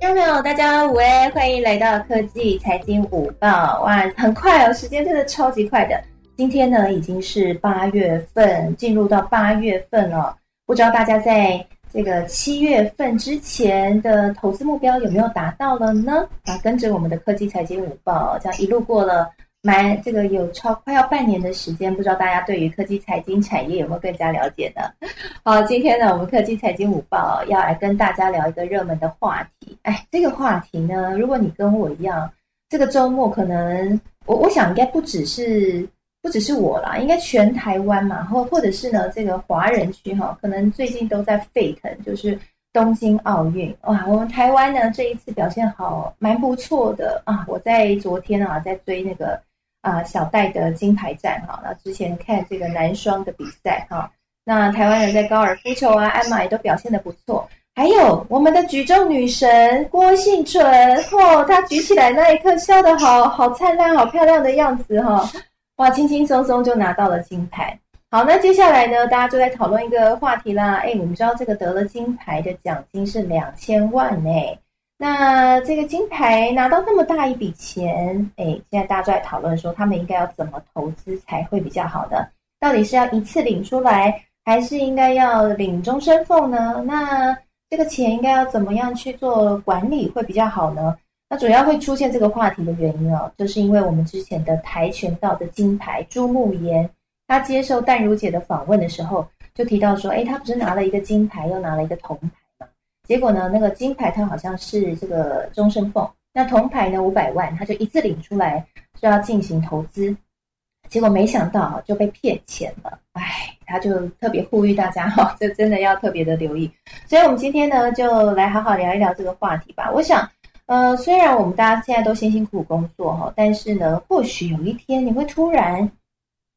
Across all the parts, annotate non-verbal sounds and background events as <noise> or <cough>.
听众朋友，大家午安，欢迎来到科技财经午报。哇，很快哦，时间真的超级快的。今天呢，已经是八月份，进入到八月份了。不知道大家在这个七月份之前的投资目标有没有达到了呢？啊，跟着我们的科技财经午报，这样一路过了。蛮这个有超快要半年的时间，不知道大家对于科技财经产业有没有更加了解呢？好，今天呢，我们科技财经午报要来跟大家聊一个热门的话题。哎，这个话题呢，如果你跟我一样，这个周末可能我我想应该不只是不只是我啦，应该全台湾嘛，或或者是呢这个华人区哈，可能最近都在沸腾，就是东京奥运哇，我们台湾呢这一次表现好蛮不错的啊，我在昨天啊在追那个。啊，小戴的金牌战哈，那之前看这个男双的比赛哈，那台湾人在高尔夫球啊、鞍马也都表现的不错。还有我们的举重女神郭幸淳，哦，她举起来那一刻笑得好好灿烂、好漂亮的样子哈，哇，轻轻松松就拿到了金牌。好，那接下来呢，大家就在讨论一个话题啦。哎，我们知道这个得了金牌的奖金是两千万呢。那这个金牌拿到那么大一笔钱，哎，现在大家都在讨论说，他们应该要怎么投资才会比较好呢？到底是要一次领出来，还是应该要领终身俸呢？那这个钱应该要怎么样去做管理会比较好呢？那主要会出现这个话题的原因哦，就是因为我们之前的跆拳道的金牌朱慕言，他接受淡如姐的访问的时候，就提到说，哎，他不是拿了一个金牌，又拿了一个铜牌。结果呢，那个金牌它好像是这个终身俸，那铜牌呢五百万，他就一次领出来就要进行投资，结果没想到就被骗钱了，唉，他就特别呼吁大家哈，<laughs> 这真的要特别的留意。所以我们今天呢，就来好好聊一聊这个话题吧。我想，呃，虽然我们大家现在都辛辛苦苦工作哈，但是呢，或许有一天你会突然，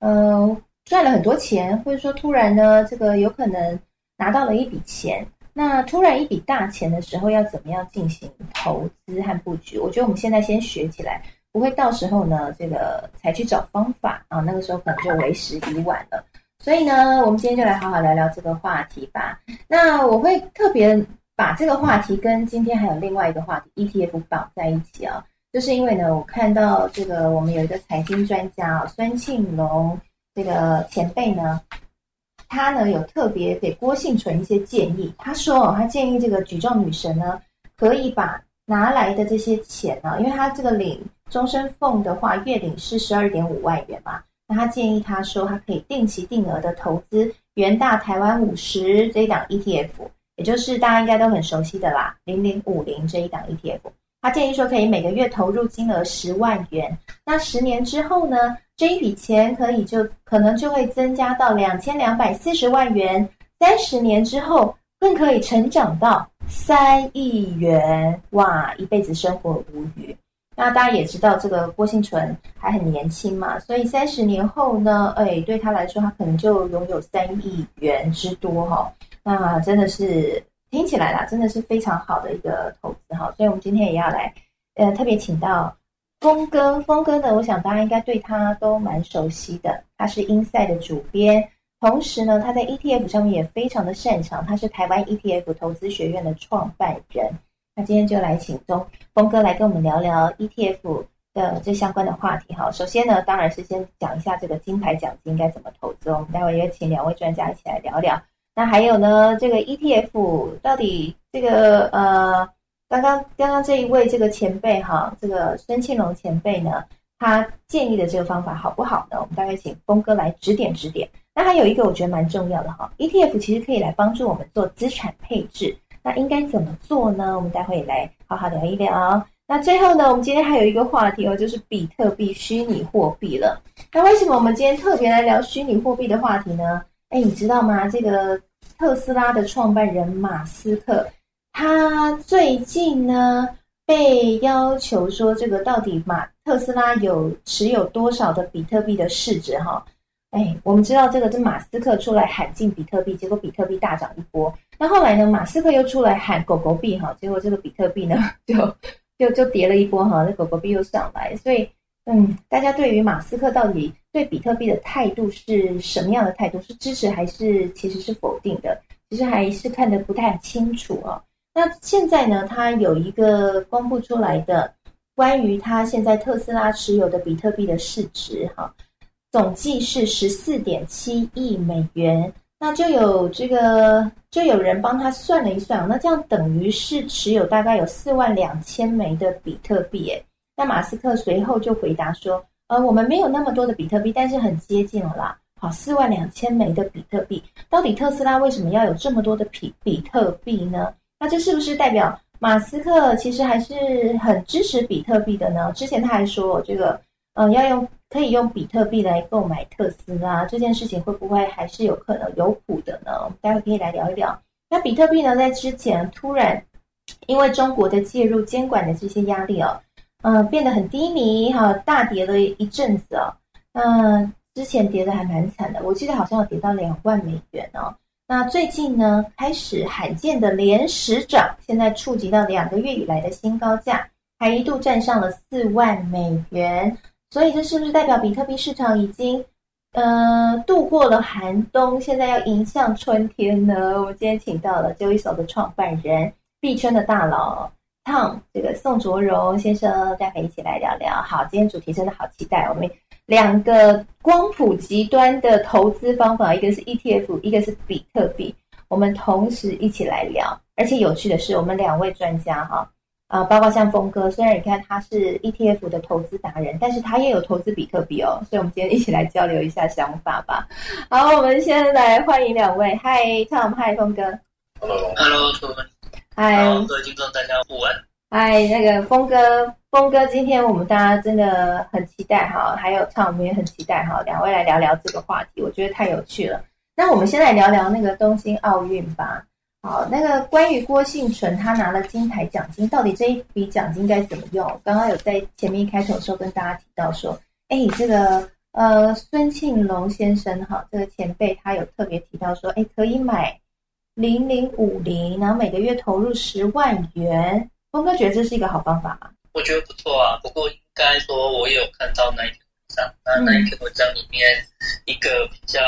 呃，赚了很多钱，或者说突然呢，这个有可能拿到了一笔钱。那突然一笔大钱的时候，要怎么样进行投资和布局？我觉得我们现在先学起来，不会到时候呢，这个才去找方法啊，那个时候可能就为时已晚了。所以呢，我们今天就来好好聊聊这个话题吧。那我会特别把这个话题跟今天还有另外一个话题 ETF 绑在一起啊，就是因为呢，我看到这个我们有一个财经专家啊，孙庆龙这个前辈呢。他呢有特别给郭幸存一些建议，他说哦，他建议这个举重女神呢，可以把拿来的这些钱呢，因为他这个领终身俸的话，月领是十二点五万元嘛，那他建议他说，他可以定期定额的投资元大台湾五十这一档 ETF，也就是大家应该都很熟悉的啦，零零五零这一档 ETF。他建议说，可以每个月投入金额十万元，那十年之后呢，这一笔钱可以就可能就会增加到两千两百四十万元，三十年之后更可以成长到三亿元，哇，一辈子生活无虞。那大家也知道，这个郭幸存还很年轻嘛，所以三十年后呢，哎，对他来说，他可能就拥有三亿元之多哈，那真的是。听起来啦，真的是非常好的一个投资哈，所以我们今天也要来，呃，特别请到峰哥，峰哥呢，我想大家应该对他都蛮熟悉的，他是英赛的主编，同时呢，他在 ETF 上面也非常的擅长，他是台湾 ETF 投资学院的创办人。那今天就来请中峰哥来跟我们聊聊 ETF 的这相关的话题哈。首先呢，当然是先讲一下这个金牌奖金应该怎么投资，我们待会也请两位专家一起来聊聊。那还有呢？这个 ETF 到底这个呃，刚刚刚刚这一位这个前辈哈，这个孙庆龙前辈呢，他建议的这个方法好不好呢？我们大概请峰哥来指点指点。那还有一个我觉得蛮重要的哈，ETF 其实可以来帮助我们做资产配置，那应该怎么做呢？我们待会来好好聊一聊。那最后呢，我们今天还有一个话题哦，就是比特币虚拟货币了。那为什么我们今天特别来聊虚拟货币的话题呢？哎，你知道吗？这个特斯拉的创办人马斯克，他最近呢被要求说，这个到底马特斯拉有持有多少的比特币的市值？哈，哎，我们知道这个，这马斯克出来喊进比特币，结果比特币大涨一波。那后来呢，马斯克又出来喊狗狗币，哈，结果这个比特币呢 <laughs> 就就就跌了一波，哈，那狗狗币又上来，所以。嗯，大家对于马斯克到底对比特币的态度是什么样的态度？是支持还是其实是否定的？其实还是看得不太清楚啊。那现在呢，它有一个公布出来的关于它现在特斯拉持有的比特币的市值，哈，总计是十四点七亿美元。那就有这个，就有人帮他算了一算，那这样等于是持有大概有四万两千枚的比特币，诶。那马斯克随后就回答说，呃，我们没有那么多的比特币，但是很接近了啦。好，四万两千枚的比特币，到底特斯拉为什么要有这么多的比比特币呢？那这是不是代表马斯克其实还是很支持比特币的呢？之前他还说这个，嗯，要用。可以用比特币来购买特斯拉这件事情会不会还是有可能有谱的呢？我们待会可以来聊一聊。那比特币呢，在之前突然因为中国的介入监管的这些压力哦，嗯，变得很低迷哈，大跌了一阵子哦。那之前跌的还蛮惨的，我记得好像要跌到两万美元哦。那最近呢，开始罕见的连十涨，现在触及到两个月以来的新高价，还一度站上了四万美元。所以这是不是代表比特币市场已经，呃，度过了寒冬，现在要迎向春天呢？我今天请到了交易所的创办人，币圈的大佬 Tom，这个宋卓荣先生，大家一起来聊聊。好，今天主题真的好期待，我们两个光谱极端的投资方法，一个是 ETF，一个是比特币，我们同时一起来聊。而且有趣的是，我们两位专家哈。啊，包括像峰哥，虽然你看他是 ETF 的投资达人，但是他也有投资比特币哦。所以，我们今天一起来交流一下想法吧。好，我们先来欢迎两位。嗨，Tom，嗨，峰哥。Hello，Hello，嗨，各位听众，大家午安。嗨，那个峰哥，峰哥，今天我们大家真的很期待哈，还有唱我们也很期待哈，两位来聊聊这个话题，我觉得太有趣了。那我们先来聊聊那个东京奥运吧。好，那个关于郭幸存，他拿了金牌奖金，到底这一笔奖金该怎么用？刚刚有在前面一开头的时候跟大家提到说，哎，这个呃孙庆龙先生哈，这个前辈他有特别提到说，哎，可以买零零五零，然后每个月投入十万元。峰哥觉得这是一个好方法吗？我觉得不错啊，不过应该说我也有看到那一篇文章，那那一篇文章里面一个比较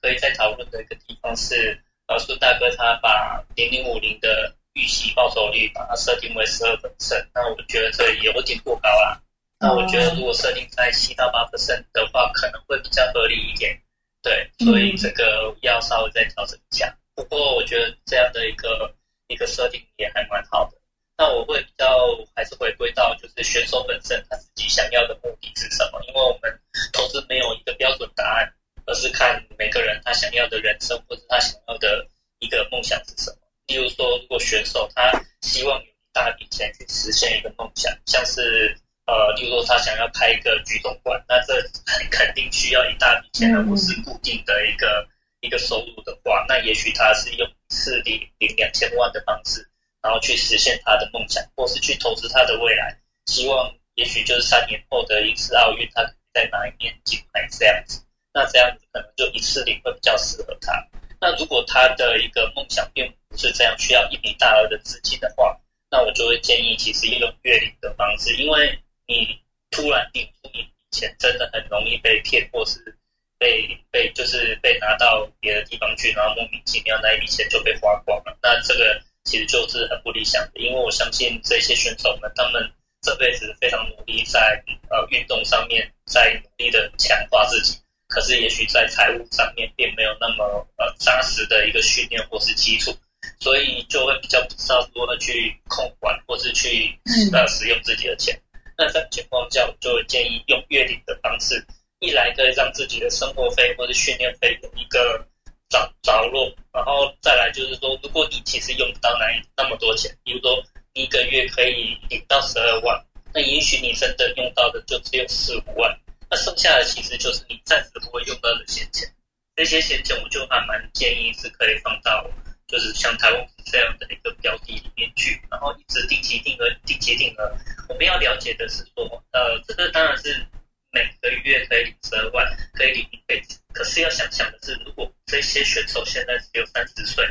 可以再讨论的一个地方是。老孙大哥他把零零五零的预期报酬率把它设定为十二分胜，那我觉得这有点过高啊。那我觉得如果设定在七到八分胜的话，可能会比较合理一点。对，所以这个要稍微再调整一下。不过我觉得这样的一个一个设定也还蛮好的。那我会比较还是回归到就是选手本身他自己想要的目的是什么？因为我们投资没有一个标准答案。而是看每个人他想要的人生，或者他想要的一个梦想是什么。例如说，如果选手他希望有一大笔钱去实现一个梦想，像是呃，例如说他想要开一个举重馆，那这 <laughs> 肯定需要一大笔钱，而不是固定的一个一个收入的话，那也许他是用一次领领两千万的方式，然后去实现他的梦想，或是去投资他的未来，希望也许就是三年后的一次奥运，他在哪一年金牌这样子。那这样子可能就一次领会比较适合他。那如果他的一个梦想并不是这样，需要一笔大额的资金的话，那我就会建议其实用月领的方式，因为你突然领出一笔钱，真的很容易被骗，或是被被就是被拿到别的地方去，然后莫名其妙那一笔钱就被花光了。那这个其实就是很不理想的，因为我相信这些选手们，他们这辈子非常努力在呃运动上面，在努力的强化自己。可是，也许在财务上面并没有那么呃扎实的一个训练或是基础，所以就会比较不知道如何去控管或是去呃使用自己的钱。那在情况下，我就建议用月领的方式，一来可以让自己的生活费或者训练费有一个着着落，然后再来就是说，如果你其实用不到那那么多钱，比如说一个月可以领到十二万，那也许你真的用到的就只有四五万。那剩下的其实就是你暂时不会用到的闲钱，这些闲钱我就还蛮建议是可以放到就是像台湾这样的一个标的里面去，然后一直定期定额、定期定额。我们要了解的是说，呃，这个当然是每个月可以领十二万，可以领一辈子。可是要想想的是，如果这些选手现在只有三十岁，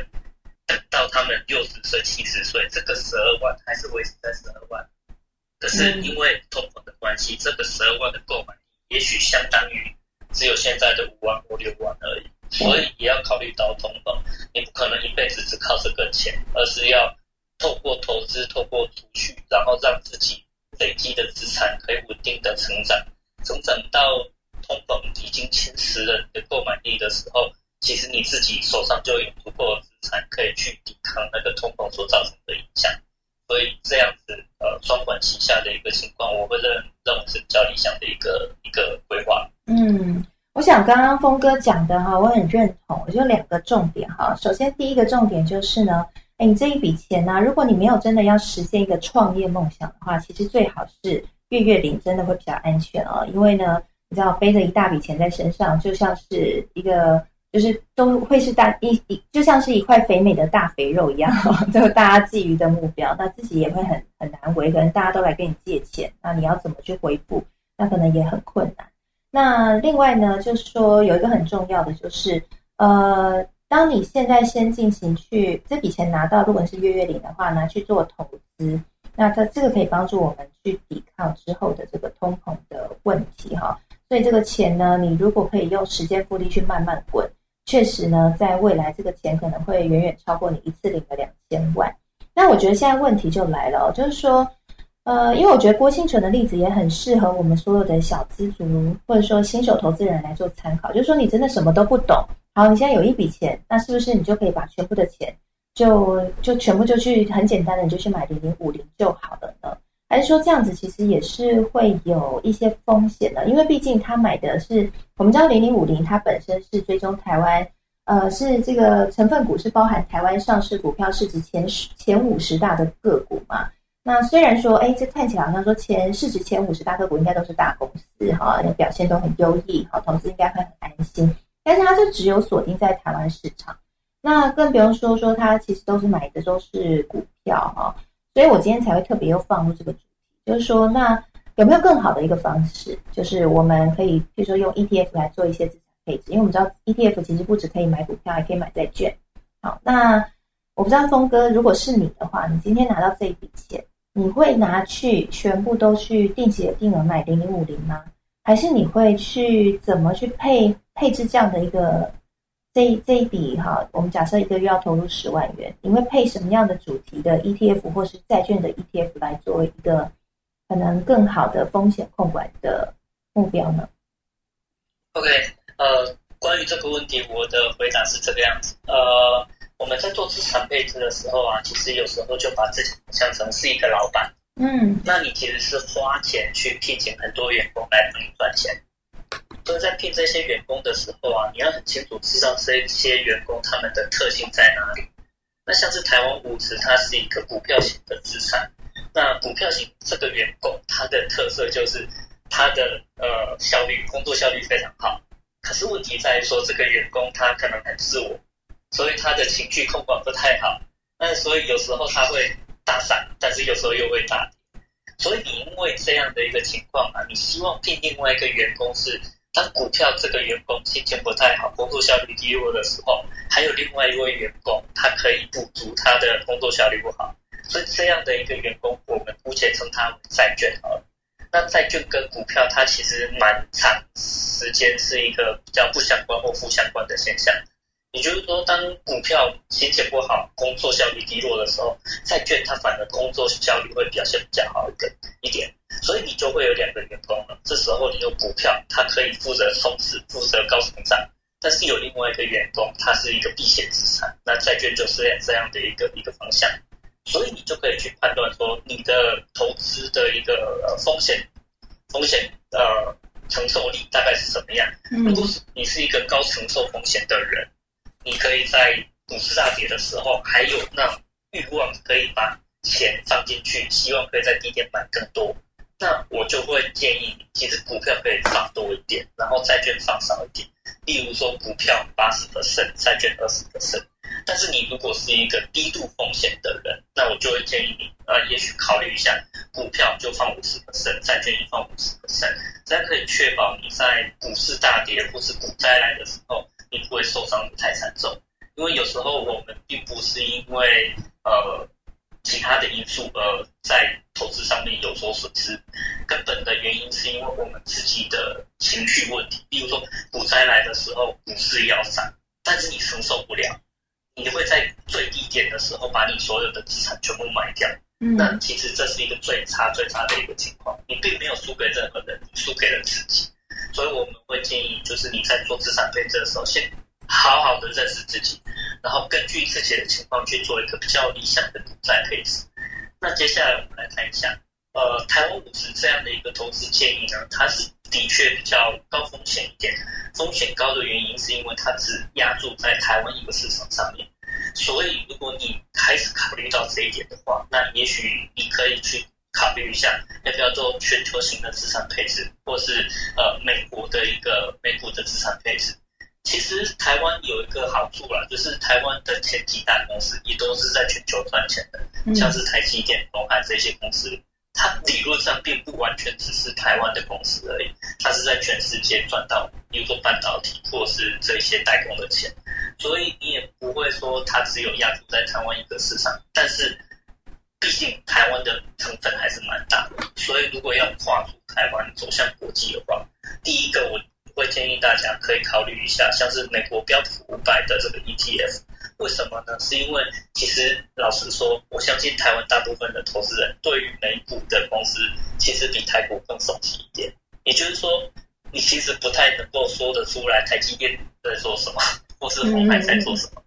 等到他们六十岁、七十岁，这个十二万还是维持在十二万。可是因为通膨的关系，这个十二万的购买，也许相当于只有现在的五万或六万而已。所以也要考虑到通膨，你不可能一辈子只靠这个钱，而是要透过投资、透过储蓄，然后让自己累积的资产可以稳定的成长，成长到。通膨已经侵蚀了你的购买力的时候，其实你自己手上就有足够的资产可以去抵抗那个通膨所造成的影响。所以这样子呃双管齐下的一个情况，我会认认为是比较理想的一个一个规划。嗯，我想刚刚峰哥讲的哈，我很认同。我就两个重点哈，首先第一个重点就是呢。哎，你这一笔钱呢？如果你没有真的要实现一个创业梦想的话，其实最好是月月领，真的会比较安全哦。因为呢，你知道背着一大笔钱在身上，就像是一个，就是都会是大一一，就像是一块肥美的大肥肉一样，<laughs> 就大家觊觎的目标，那自己也会很很难为。可能大家都来跟你借钱，那你要怎么去回复？那可能也很困难。那另外呢，就是说有一个很重要的，就是呃。当你现在先进行去这笔钱拿到，如果是月月领的话，拿去做投资，那它这个可以帮助我们去抵抗之后的这个通膨的问题哈。所以这个钱呢，你如果可以用时间复利去慢慢滚，确实呢，在未来这个钱可能会远远超过你一次领的两千万。那我觉得现在问题就来了，就是说，呃，因为我觉得郭新存的例子也很适合我们所有的小资族或者说新手投资人来做参考，就是说你真的什么都不懂。好，你现在有一笔钱，那是不是你就可以把全部的钱就就全部就去很简单的你就去买零零五零就好了呢？还是说这样子其实也是会有一些风险的？因为毕竟他买的是我们知道零零五零，它本身是追踪台湾，呃，是这个成分股是包含台湾上市股票市值前十前五十大的个股嘛？那虽然说，哎，这看起来好像说前市值前五十大个股应该都是大公司哈，表现都很优异，好，投资应该会很安心。但是它就只有锁定在台湾市场，那更不用说说它其实都是买的都是股票哈，所以我今天才会特别又放入这个主题，就是说那有没有更好的一个方式，就是我们可以比如说用 ETF 来做一些资产配置，因为我们知道 ETF 其实不只可以买股票，还可以买债券。好，那我不知道峰哥，如果是你的话，你今天拿到这一笔钱，你会拿去全部都去定期的定额买零零五零吗？还是你会去怎么去配？配置这样的一个这这一笔哈，我们假设一个月要投入十万元，你会配什么样的主题的 ETF 或是债券的 ETF 来作为一个可能更好的风险控管的目标呢？OK，呃，关于这个问题，我的回答是这个样子。呃，我们在做资产配置的时候啊，其实有时候就把自己想成是一个老板，嗯，那你其实是花钱去聘请很多员工来帮你赚钱。所以在聘这些员工的时候啊，你要很清楚知道这些员工他们的特性在哪里。那像是台湾五十，它是一个股票型的资产。那股票型这个员工，他的特色就是他的呃效率，工作效率非常好。可是问题在于说，这个员工他可能很自我，所以他的情绪控管不太好。那所以有时候他会大涨，但是有时候又会大跌。所以你因为这样的一个情况啊，你希望聘另外一个员工是。当股票这个员工心情不太好、工作效率低落的时候，还有另外一位员工，他可以补足他的工作效率不好。所以这样的一个员工，我们姑且称他为债券好了。那债券跟股票，它其实蛮长时间是一个比较不相关或负相关的现象。也就是说，当股票心情不好、工作效率低落的时候，债券它反而工作效率会表现比较好一个一点，所以你就会有两个员工了。这时候你有股票，它可以负责冲刺、负责高成长，但是有另外一个员工，它是一个避险资产，那债券就是这样的一个一个方向，所以你就可以去判断说，你的投资的一个风险风险呃承受力大概是什么样。如果是你是一个高承受风险的人。你可以在股市大跌的时候，还有那欲望可以把钱放进去，希望可以在低点买更多。那我就会建议你，其实股票可以放多一点，然后债券放少一点。例如说，股票八十 percent，债券二十 percent。但是你如果是一个低度风险的人，那我就会建议你，呃，也许考虑一下，股票就放五十 percent，债券也放五十 percent，这样可以确保你在股市大跌或是股灾来的时候。你不会受伤的太惨重，因为有时候我们并不是因为呃其他的因素而在投资上面有所损失，根本的原因是因为我们自己的情绪问题。比如说股灾来的时候，股市要涨，但是你承受不了，你会在最低点的时候把你所有的资产全部卖掉。那其实这是一个最差最差的一个情况，你并没有输给任何人，你输给了自己。所以我们会建议，就是你在做资产配置的时候，先好好的认识自己，然后根据自己的情况去做一个比较理想的股债配置。那接下来我们来看一下，呃，台湾股市这样的一个投资建议呢，它是的确比较高风险一点，风险高的原因是因为它只压注在台湾一个市场上面。所以，如果你开始考虑到这一点的话，那也许你可以去考虑一下，要不要做全球型的资产配置，或是呃美国的一个美股的资产配置。其实台湾有一个好处啦，就是台湾的前几大公司也都是在全球赚钱的，像是台积电、东海这些公司，它理论上并不完全只是台湾的公司而已，它是在全世界赚到，比如说半导体或是这些代工的钱。所以你也不会说它只有压注在台湾一个市场，但是毕竟台湾的成分还是蛮大的，所以如果要跨出台湾走向国际的话，第一个我会建议大家可以考虑一下，像是美国标普五百的这个 ETF。为什么呢？是因为其实老实说，我相信台湾大部分的投资人对于美股的公司其实比台股更熟悉一点，也就是说，你其实不太能够说得出来台积电在做什么。或是红海在做什么？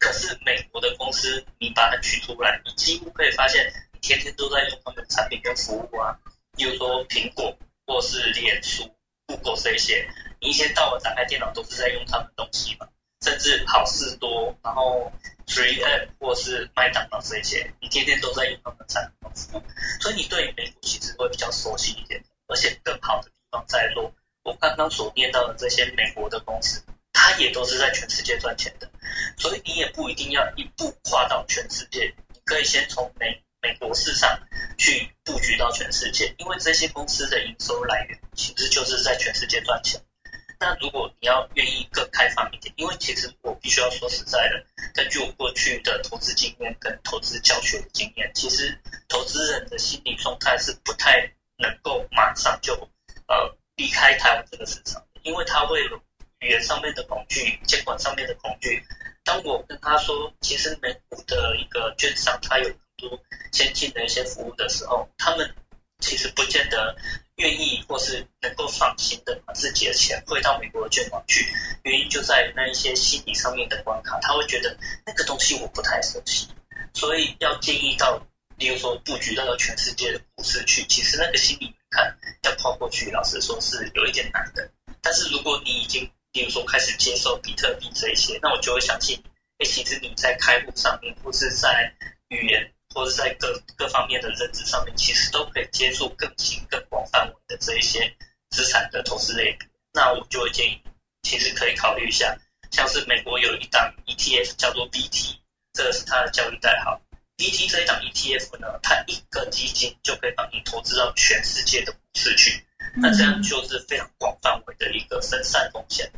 可是美国的公司，你把它取出来，你几乎可以发现，你天天都在用他们的产品跟服务啊。比如说苹果，或是脸书、Google 这些，你一天到晚打开电脑都是在用他们东西嘛。甚至好事多，然后 Three M 或是麦当劳这些，你天天都在用他们的产品跟服务，所以你对美国其实会比较熟悉一点。而且更好的地方在落，我刚刚所念到的这些美国的公司。它也都是在全世界赚钱的，所以你也不一定要一步跨到全世界，你可以先从美美国市场去布局到全世界，因为这些公司的营收来源其实就是在全世界赚钱。那如果你要愿意更开放一点，因为其实我必须要说实在的，根据我过去的投资经验跟投资教学的经验，其实投资人的心理状态是不太能够马上就呃离开台湾这个市场，因为他会。语言上面的恐惧，监管上面的恐惧。当我跟他说，其实美股的一个券商，它有很多先进的一些服务的时候，他们其实不见得愿意或是能够放心的把自己的钱汇到美国的券网去。原因就在那一些心理上面的关卡，他会觉得那个东西我不太熟悉，所以要建议到，例如说布局到全世界的股市去，其实那个心理看要抛过去，老实说是有一点难的。但是如果你已经比如说开始接受比特币这一些，那我就会相信，哎，其实你在开户上面，或是在语言，或是在各各方面的认知上面，其实都可以接触更新、更广范围的这一些资产的投资类别。那我就会建议，其实可以考虑一下，像是美国有一档 ETF 叫做 BT，这个是它的交易代号。BT 这一档 ETF 呢，它一个基金就可以帮你投资到全世界的股市去。那这样就是非常广范围的一个分散风险，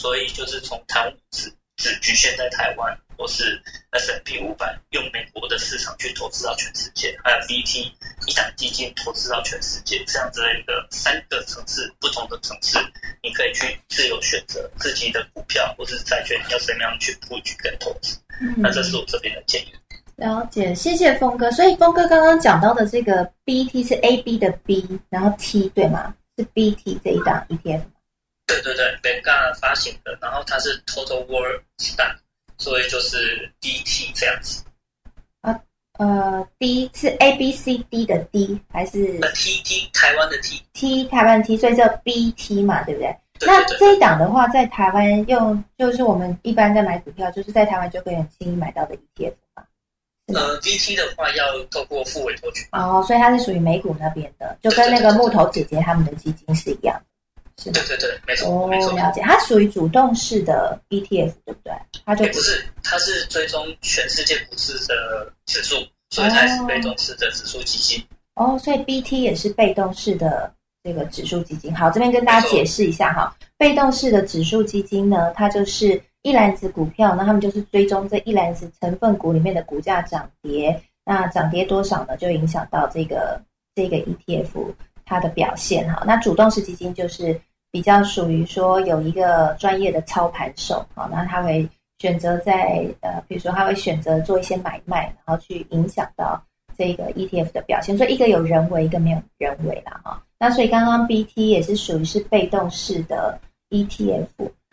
所以就是从台湾只只局限在台湾，或是 S M P 五百用美国的市场去投资到全世界，还有 V T 一档基金投资到全世界，这样子的一个三个层次不同的层次，你可以去自由选择自己的股票或是债券要怎么样去布局跟投资。那这是我这边的建议。了解，谢谢峰哥。所以峰哥刚刚讲到的这个 BT 是 AB 的 B，然后 T 对吗？是 BT 这一档 ETF。对对对 b e n g a 发行的，然后它是 Total World Stock，所以就是 DT 这样子。啊呃，D 是 A B C D 的 D 还是？T T 台湾的 T，T 台湾 T，所以叫 BT 嘛，对不对？那这一档的话，在台湾用就是我们一般在买股票，就是在台湾就可以很轻易买到的 ETF 嘛。呃，VT 的话要透过副委托权哦，所以它是属于美股那边的，就跟那个木头姐姐他们的基金是一样，是对对对，没错没错。了解，它属于主动式的 ETF，对不对？它就不是，它是追踪全世界股市的指数，所以它是被动式的指数基金。哦，所以 BT 也是被动式的这个指数基金。好，这边跟大家解释一下哈，被动式的指数基金呢，它就是。一篮子股票，那他们就是追踪这一篮子成分股里面的股价涨跌，那涨跌多少呢？就影响到这个这个 ETF 它的表现哈。那主动式基金就是比较属于说有一个专业的操盘手，好，那他会选择在呃，比如说他会选择做一些买卖，然后去影响到这个 ETF 的表现。所以一个有人为，一个没有人为啦哈。那所以刚刚 BT 也是属于是被动式的 ETF。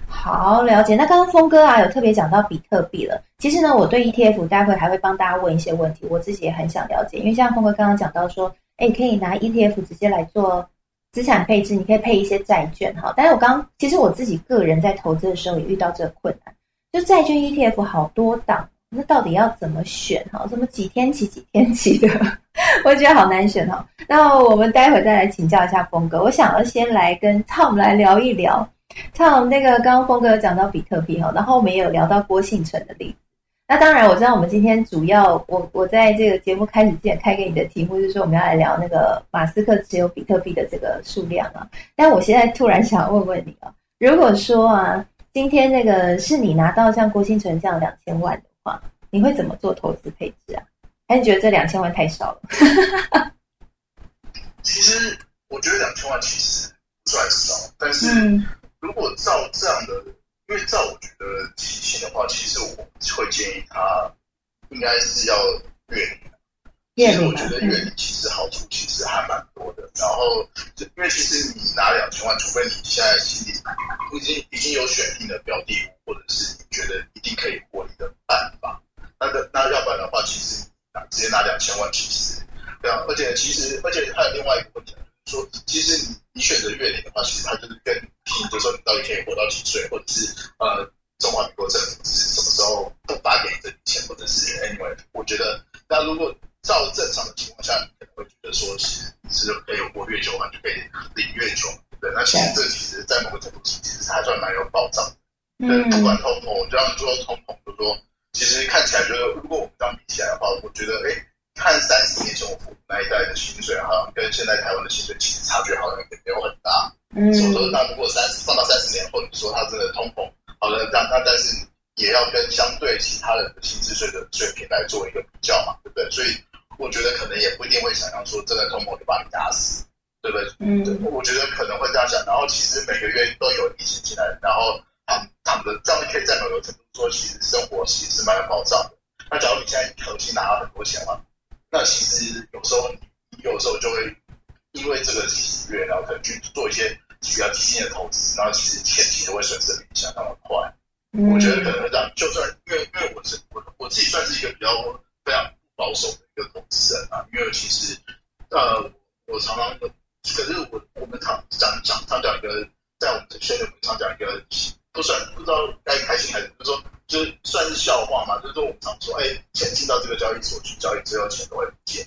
好了解。那刚刚峰哥啊有特别讲到比特币了。其实呢，我对 ETF 待会还会帮大家问一些问题，我自己也很想了解。因为像峰哥刚刚讲到说，哎，可以拿 ETF 直接来做资产配置，你可以配一些债券哈。但是我刚其实我自己个人在投资的时候也遇到这个困难，就债券 ETF 好多档，那到底要怎么选哈？什么几天期几天期的，<laughs> 我觉得好难选哈。那我们待会再来请教一下峰哥。我想要先来跟 Tom 来聊一聊。，Tom 那个刚刚峰哥讲到比特币哈，然后我们也有聊到郭信成的例子。那当然我知道我们今天主要我我在这个节目开始之前开给你的题目就是说我们要来聊那个马斯克持有比特币的这个数量啊。但我现在突然想问问你啊，如果说啊今天那个是你拿到像郭新成这样两千万的话，你会怎么做投资配置啊？还是觉得这两千万太少了？<laughs> 其实我觉得两千万其实不算少，但是。如果照这样的，因为照我觉得提醒的话，其实我会建议他应该是要月领。其实我觉得月领其实好处其实还蛮多的。然后，因为其实你拿两千万，除非你现在心里已经已经有选定的标的物，或者是你觉得一定可以获利的办法，那个那要不然的话，其实直接拿两千万，其实对啊。而且其实而且还有另外一个问题，就是说其实你你选择月龄的话，其实它就是跟就说你到底可以活到几岁，或者是呃，中华民国政府是什么时候不发给你这笔钱，或者是 anyway，我觉得那如果照正常的情况下，你可能会觉得说，其实你是可以活越久嘛，就可以领越久，对那其实这其实，在某个程度上，其实还算蛮有保障的。对，不管通膨，就像说通膨，就说其实看起来觉得，如果我们这样比起来的话，我觉得哎，看三十年前我父母那一代的薪水，好像跟现在台湾的薪水其实差距好像也没有很大。嗯所以说，那如果三十放到三十年后，你说它真的通膨，好了，那那但是也要跟相对其他人的薪资税的水平来做一个比较嘛，对不对？所以我觉得可能也不一定会想象说，真的通膨就把你打死，对不对？嗯，我觉得可能会这样想。然后其实每个月都有疫情进来，然后他们他们的这样可以在某个程度说，其实生活其实是蛮有保障的。那假如你现在一口气拿了很多钱嘛，那其实有时候你有时候就会因为这个几个月，然后可能去做一些。比较基金的投资，然后其实前期都会损失的相当的快。我觉得可能会这样，就算因为因为我是我我自己算是一个比较非常保守的一个投资人啊，因为其实呃我常常可是我我们常讲讲常讲一个在我们这圈里常讲一个不算不知道该开心还是就是说就是算是笑话嘛，就是说我们常说哎钱进到这个交易所去交易之后钱都会不见。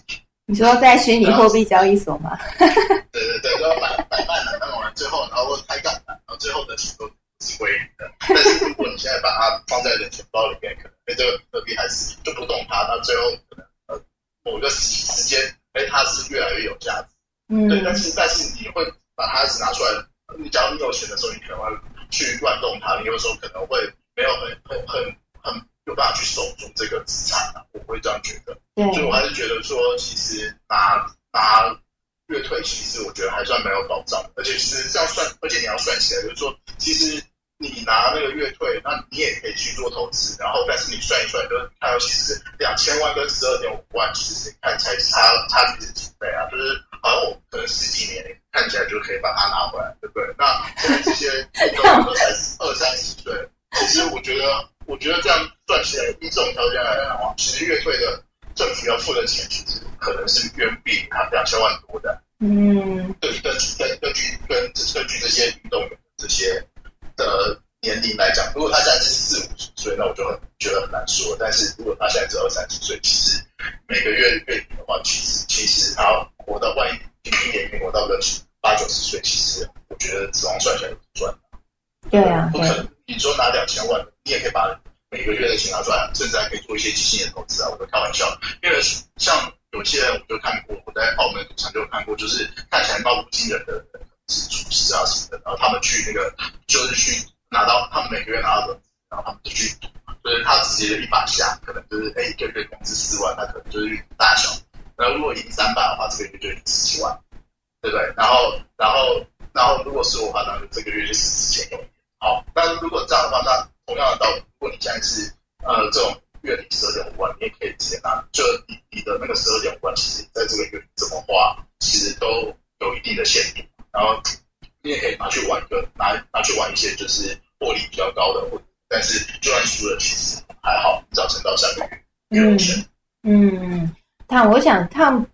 你说在虚拟货币交易所吗？对对对，都要买买卖了，那完最后然后开杠杆，然后最后的钱都是归零的。但是如果你现在把它放在人钱包里面，可能哎这个比特币还是就不动它，那最后可能呃某个时时间，哎它是越来越有价值。嗯。对，但是但是你会把它是拿出来，你假如你有钱的时候，你可能会去乱动它，你有时候可能会没有很很很很有办法去守住这个资产啊，我会这样觉得。所以我还是觉得说，其实拿拿月退，其实我觉得还算没有保障，而且其实这样算，而且你要算起来，就是说，其实你拿那个月退，那你也可以去做投资，然后但是你算一算，就是看到其实两千万跟十二点五万，其实看起来差差距是几倍啊？就是好像我可能十几年看起来就可以把它拿回来，对不对？那现在这些都才二三十岁，其实我觉得，我觉得这样算起来，以这种条件来讲的话，其实月退的。政府要付的钱其实可能是远比他两千万多的。嗯，对，根据根根据根根据这些运动员这些的年龄来讲，如果他现在是四五十岁，那我就很觉得很难说。但是如果他现在只有二三十岁，其实每个月月领的话，其实其实他活到万一平均年龄活到个八九十岁，其实我觉得指望算起来赚。对啊，不可能。你说拿两千万，你也可以把。每个月的钱拿出来，甚至还可以做一些基金的投资啊！我都开玩笑，因为像有些人我就看过，我在澳门赌场就有看过，就是看起来貌不惊人的是厨师啊什么的，然后他们去那个就是去拿到他们每个月拿到的，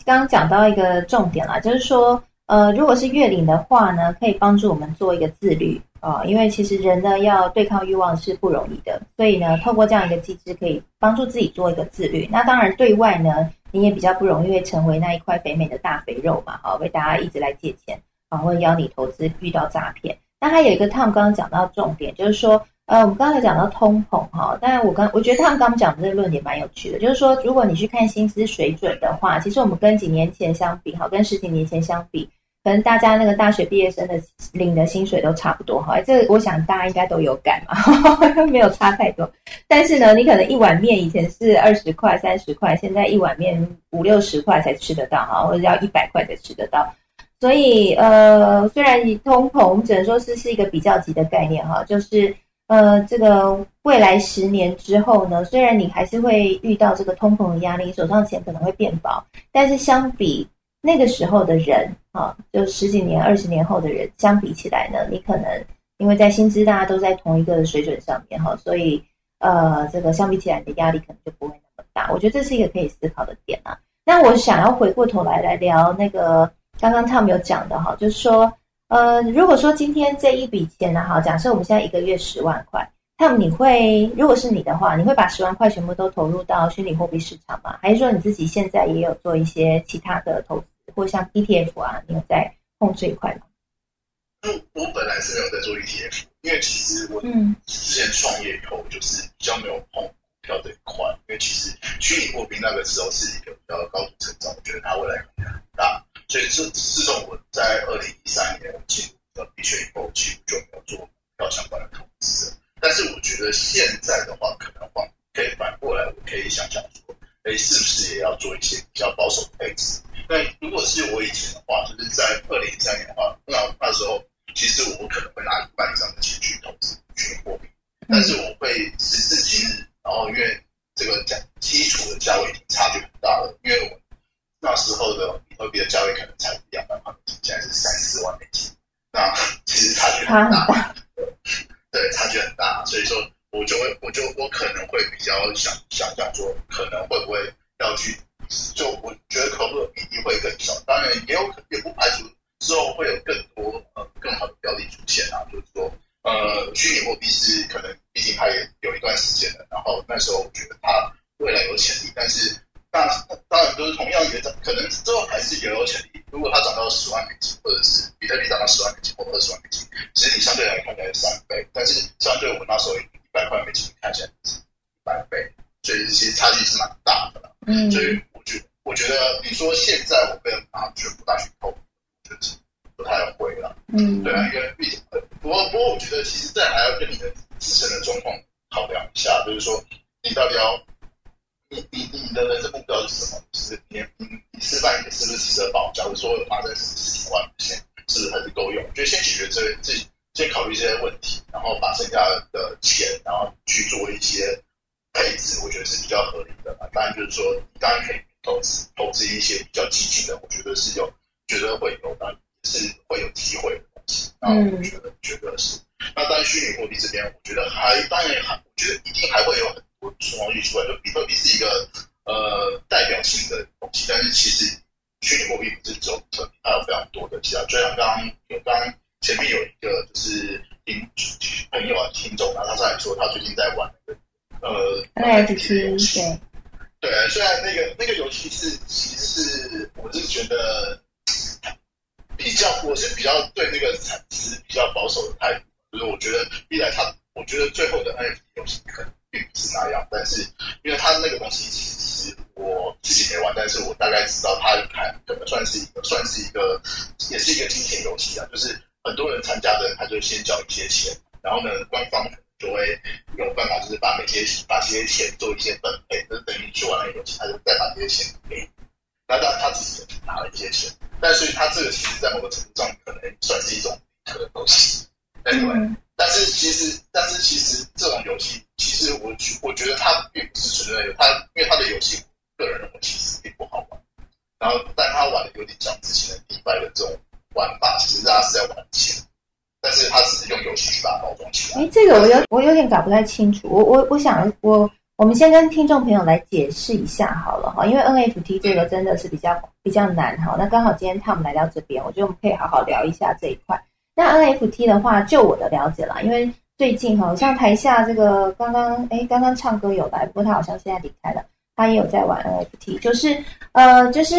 刚刚讲到一个重点啦，就是说，呃，如果是月领的话呢，可以帮助我们做一个自律。啊，因为其实人呢要对抗欲望是不容易的，所以呢，透过这样一个机制，可以帮助自己做一个自律。那当然，对外呢，你也比较不容易会成为那一块肥美的大肥肉嘛，好，为大家一直来借钱，啊，或者邀你投资遇到诈骗。那还有一个 Tom 刚刚讲到重点，就是说，呃，我们刚才讲到通膨哈，但我刚我觉得他们刚刚讲的这个论点蛮有趣的，就是说，如果你去看薪资水准的话，其实我们跟几年前相比，哈，跟十几年前相比。可能大家那个大学毕业生的领的薪水都差不多哈，这我想大家应该都有感嘛，<laughs> 没有差太多。但是呢，你可能一碗面以前是二十块、三十块，现在一碗面五六十块才吃得到哈，或者要一百块才吃得到。所以呃，虽然通膨只能说是是一个比较级的概念哈，就是呃，这个未来十年之后呢，虽然你还是会遇到这个通膨的压力，手上钱可能会变薄，但是相比。那个时候的人啊，就十几年、二十年后的人相比起来呢，你可能因为在薪资大家都在同一个水准上面哈，所以呃，这个相比起来你的压力可能就不会那么大。我觉得这是一个可以思考的点啊。那我想要回过头来来聊那个刚刚他们有讲的哈，就是说呃，如果说今天这一笔钱呢，哈，假设我们现在一个月十万块，那么你会如果是你的话，你会把十万块全部都投入到虚拟货币市场吗？还是说你自己现在也有做一些其他的投资？或像 ETF 啊，你有在碰这一块吗？我我本来是没有在做 ETF，因为其实我之前创业以后，就是比较没有碰股票这一块。因为其实虚拟货币那个时候是一个比较高度成长，我觉得它未来很大。所以自自从我在二零一三年进入币圈以后，其实就没有做股票相关的投资。但是我觉得现在的话，可能话可以反过来，我可以想想说，哎，是不是也要做一些比较保守的配置？那如果是我以前的话，就是在二零一三年的话，那那时候其实我可能会拿一半以上的钱去投资虚拟货币，但是我会时至今日，然后因为这个价基础的价位已经差距很大了，因为我那时候的比特币的价位可能才两万美金，现在是三四万美金，那其实差距很大，<laughs> 对，差距很大，所以说我就会，我就我可能会比较想想想说，可能会不会要去。就我觉得投入的比例会更少，当然也有可也不排除之后会有更多呃更好的标的出现啊。就是说，呃，虚拟货币是可能毕竟它也有一段时间了，然后那时候我觉得它未来有潜力，但是当当然都是同样一个可能之后还是也有潜力。如果它涨到十万美金，或者是比特币涨到十万美金或二十万美金，其实你相对来看起来三倍，但是相对我们那时候一百块美金看起来是一百倍，所以其实差距是蛮大的。嗯，所以。我觉得你说现在我被拿全部拿去投，就是不太会了。嗯，对啊，因为毕竟，不过不过我觉得其实这还要跟你的自身的状况考量一下，就是说你到底要，你你你的人生目标是什么？就是你你你失败，你是不是值得饱？假如说发生十十几万钱，是不是还是够用？就先解决这这先考虑这些问题，然后把剩下的钱，然后去做一些配置，我觉得是比较合理的嘛。当然就是说，当然可以。投资投资一些比较激进的，我觉得是有，觉得会有，但是会有机会的东西。那我觉得觉得是。那当然虚拟货币这边，我觉得还当然还，我觉得一定还会有很多数据出来。就比特币是一个呃代表性的东西，但是其实虚拟货币不是只有比特币，还有非常多的其他。就像刚刚有刚前面有一个就是听朋友啊听众啊，他上来说他最近在玩那个呃 NFT 对。对，虽然那个那个游戏是，其实是我是觉得比较，我是比较对那个产值比较保守的态度，就是我觉得一来它，我觉得最后的 NFT 游戏可能并不是那样，但是因为它那个东西其实我自己没玩，但是我大概知道它还可能算是一个，算是一个，也是一个金钱游戏啊，就是很多人参加的，他就先交一些钱，然后呢，官方。就会有办法，就是把每些把这些钱做一些分配，就等于去玩那个游戏，他就再把这些钱给你。那当然他自己拿了一些钱，但所以他这个其实，在某个程度上可能算是一种可的东西。Anyway，但是其实，但是其实这种游戏，其实我觉我觉得它并不是纯粹的它，因为它的游戏，个人认为其实并不好玩。然后，但他玩的有点像之前的迪拜的这种玩法，其实大家是在玩钱，但是他只是用游戏去把它包装起来。哎，这个我有我有点搞不太清楚。我我我想我我们先跟听众朋友来解释一下好了哈，因为 NFT 这个真的是比较比较难哈。那刚好今天他们来到这边，我觉得我们可以好好聊一下这一块。那 NFT 的话，就我的了解啦，因为最近好像台下这个刚刚哎刚刚唱歌有来，不过他好像现在离开了。他也有在玩 NFT，就是呃，就是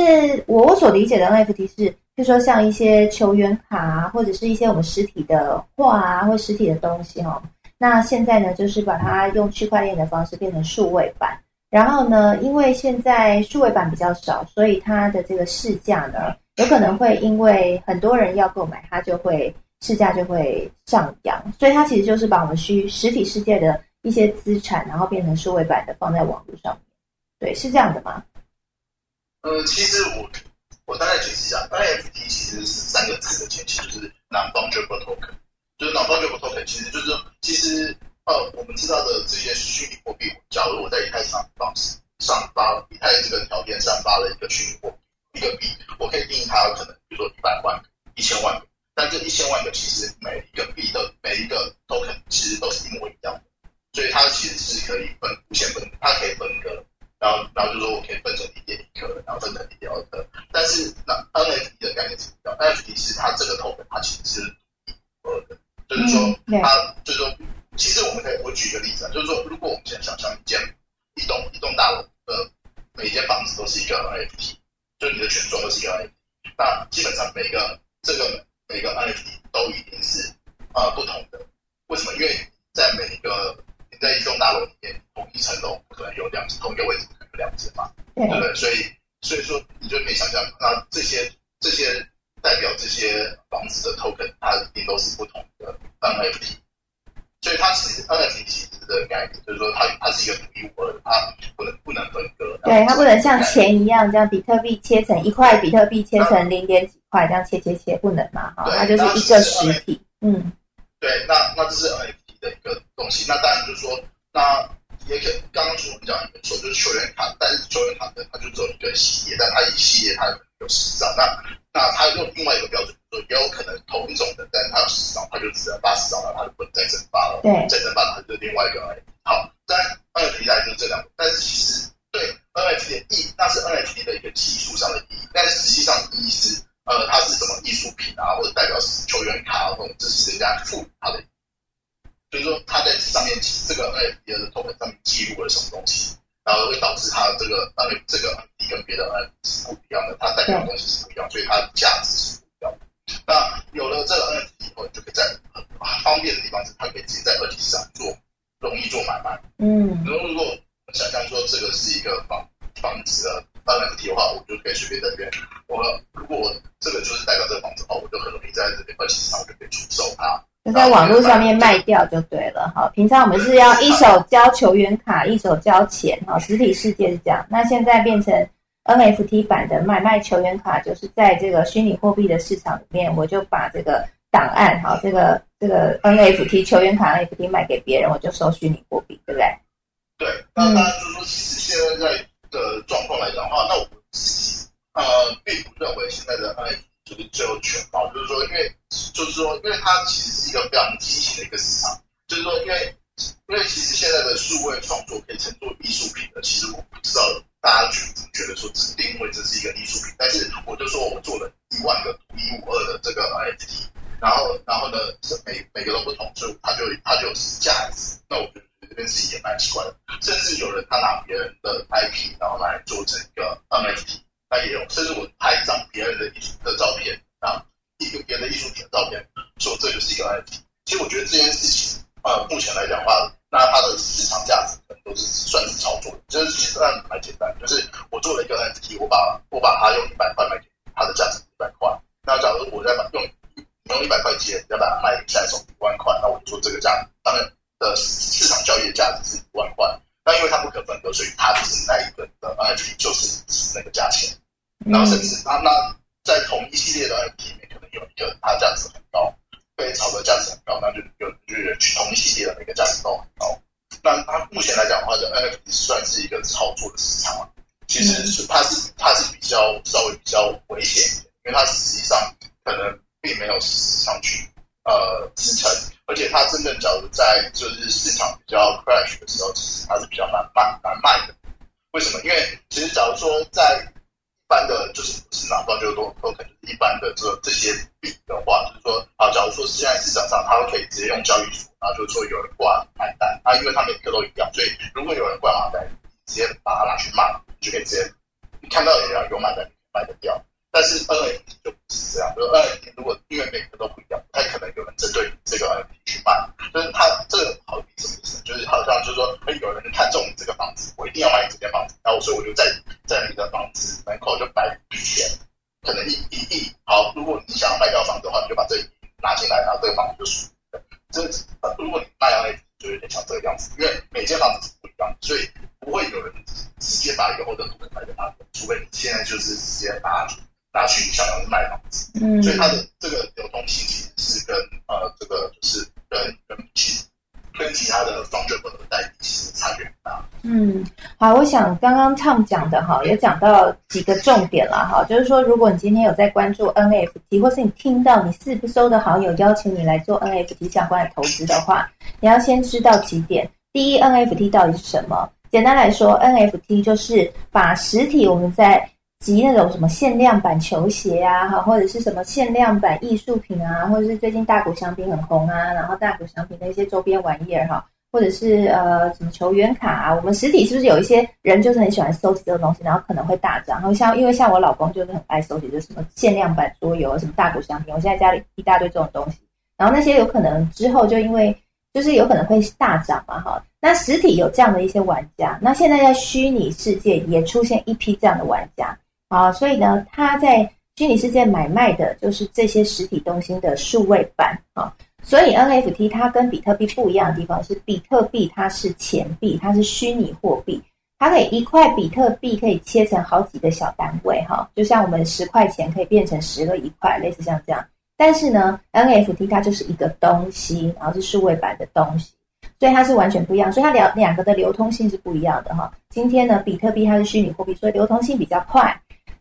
我我所理解的 NFT 是，就说像一些球员卡啊，或者是一些我们实体的画啊，或实体的东西哈。那现在呢，就是把它用区块链的方式变成数位版。然后呢，因为现在数位版比较少，所以它的这个市价呢，有可能会因为很多人要购买，它就会市价就会上扬。所以它其实就是把我们虚实体世界的一些资产，然后变成数位版的放在网络上面。对，是这样的吗？呃，其实我我大概解释一下，NFT 其实是三个字的简写，就是 non-fungible token。就是 non-fungible token，其实就是其实呃，我们知道的这些虚拟货币，假如我在以太上方上发以太这个条件上发了一个虚拟货币一个币，我可以定义它可能比如说一百万、一千万，但这一千万个其实每一个币的每一个 token 其实都是一模一样的，所以它其实是可以分无限分，它可以分割。然后，然后就说我可以分成一点一颗，然后分成一点二颗。但是那 NFT 的概念是不一样，NFT 是它这个 token 它其实是一二的，就是说它就是说，其实我们可以我举一个例子啊，就是说，如果我们现在想象一间一栋一栋大楼的每一间房子都是一个 NFT，就你的全装都是一个 NFT，那基本上每个这个每个 NFT 都一定是啊不同的。为什么？因为在每一个你在一栋大楼里面，同一层楼不可能有两只，同一个位置不可能有两只嘛，对不对？所以，所以说你就可以想象，那这些这些代表这些房子的 token，它一定都是不同的 NFT。所以它其实 NFT 其实的概念就是说，它它是一个独一无二的，它不能不能分割。对，它不能像钱一样，这样比特币切成一块，比特币切成零点几块，这样切切切不能嘛？哈，它就是一个实体。嗯，对，那那这是 NFT。的一个东西，那当然就是说，那也可刚刚主持人讲也没错，就是球员卡，但是球员卡呢，它就只有一个系列，但它一系列它有十张，那那他用另外一个标准说，也有可能同一种的，但是它有十张，他就只能八十张了，它就不能再增发了，对，再增发他就另外一个而已。好，但 NFT 来就是这两个，但是其实对 NFT 的意，那是 NFT 的一个技术上的意义，但是实际上意义是，呃，它是什么艺术品啊，或者代表球员卡，或者这是人家赋予它的。就是说，他在上面这个 NFT 的 token 上面记录了什么东西，然后会导致它这个 NFT 这个 NFT 跟别的 NFT 是不一样的，它代表的东西是不一样，所以它的价值是不一样的。那有了这个 NFT 以后，你就可以在很方便的地方是，它可以直接在二级市场做容易做买卖。嗯，如果如果想象说这个是一个房房子的 NFT 的话，我就可以随便在这边，我如果我这个就是代表这个房子的话，我就很容易在这边二级市场我就可以出售它。在网络上面卖掉就对了，哈。平常我们是要一手交球员卡，一手交钱，哈。实体世界是这样，那现在变成 NFT 版的买卖球员卡，就是在这个虚拟货币的市场里面，我就把这个档案，哈，这个这个 NFT 球员卡 NFT 卖给别人，我就收虚拟货币，对不对？对，那当然就是说，其实现在在的状况来讲的话，那我自己呃，并不认为现在的 NFT 就是最后全包，就是说，因为就是说，因为它其实是一个非常畸形的一个市场，就是说，因为因为其实现在的数位创作可以称作艺术品的，其实我不知道大家觉不觉得说只定位这是一个艺术品，但是我就说我们做了一万个独一无二的这个 NFT，然后然后呢是，每每个都不同，所以它就它就有价值。那我觉得这件事情也蛮奇怪的，甚至有人他拿别人的 IP 然后来做成一个 NFT。那也有，甚至我拍一张别人的艺术的照片啊，一个别人的艺术品的照片，说这就是一个 NFT。其实我觉得这件事情，呃，目前来讲的话，那它的市场价值可能都是算是炒作的。就是其实案蛮简单，就是我做了一个 NFT，我把我把它用一百块卖给它的价值一百块。那假如我再把用用一百块钱要把它卖给下一种一万块，那我就说这个价当然的市场交易的价值是一万块。那因为它不可分割，所以它只是那一个的 NFT 就是那个价钱。然后甚至那那在同一系列的 NFT 里面，可能有一个它价值很高，被炒的价值很高，那就有就去同一系列的那个价值都很高。那它目前来讲的话，就 NFT 算是一个炒作的市场啊。其实是它是它是比较稍微比较危险一点，因为它实际上可能并没有市场去呃支撑，而且它真正假如在就是市场比较 crash 的时候，其实它是比较难卖难卖的。为什么？因为其实假如说在一般的就是市场上就都都可能一般的这这些币的话，就是说啊，假如说现在市场上它都可以直接用交易所，然后就是说有人挂买单，啊，因为它每个都一样，所以如果有人挂买单，直接把它拿去卖。就可以直接，你看到也要有买单卖得掉，但是 NFT 就不是这样。比如 NFT 如果因为每个都不一样，不太可能有人针对这个 NFT 去卖。就是它这个好比什么意思？就是好像就是说，哎，有人看中你这个房子，我一定要买你这间房子，然后所以我就在在你的房子门口就摆一笔钱，可能一一亿。好，如果你想要卖掉房子的话，你就把这一拿进来，然后这个房子就属于的。这如果你卖 NFT 就有点像这个样子，因为每间房子是不一样，所以不会有人。直接把以后的股份卖给他，除非你现在就是直接拿拿去想要卖房子，嗯，所以它的这个流动性其实是跟呃这个就是跟跟其跟其他的房券不能代币其实差别很大。嗯，好，我想刚刚 Tom 讲的哈，也讲到几个重点了哈，就是说如果你今天有在关注 NFT，或是你听到你四不收的好友邀请你来做 NFT 相关的投资的话，你要先知道几点。第一，NFT 到底是什么？简单来说，NFT 就是把实体我们在集那种什么限量版球鞋啊，哈，或者是什么限量版艺术品啊，或者是最近大谷翔平很红啊，然后大谷翔平的一些周边玩意儿哈，或者是呃什么球员卡啊，我们实体是不是有一些人就是很喜欢收集这个东西，然后可能会大涨？然后像因为像我老公就是很爱收集，就什么限量版桌游，什么大谷翔平，我现在家里一大堆这种东西，然后那些有可能之后就因为就是有可能会大涨嘛，哈。那实体有这样的一些玩家，那现在在虚拟世界也出现一批这样的玩家啊，所以呢，他在虚拟世界买卖的就是这些实体东西的数位版啊，所以 NFT 它跟比特币不一样的地方是，比特币它是钱币，它是虚拟货币，它可以一块比特币可以切成好几个小单位哈，就像我们十块钱可以变成十个一块，类似像这样，但是呢，NFT 它就是一个东西，然后是数位版的东西。所以它是完全不一样，所以它两两个的流通性是不一样的哈。今天呢，比特币它是虚拟货币，所以流通性比较快。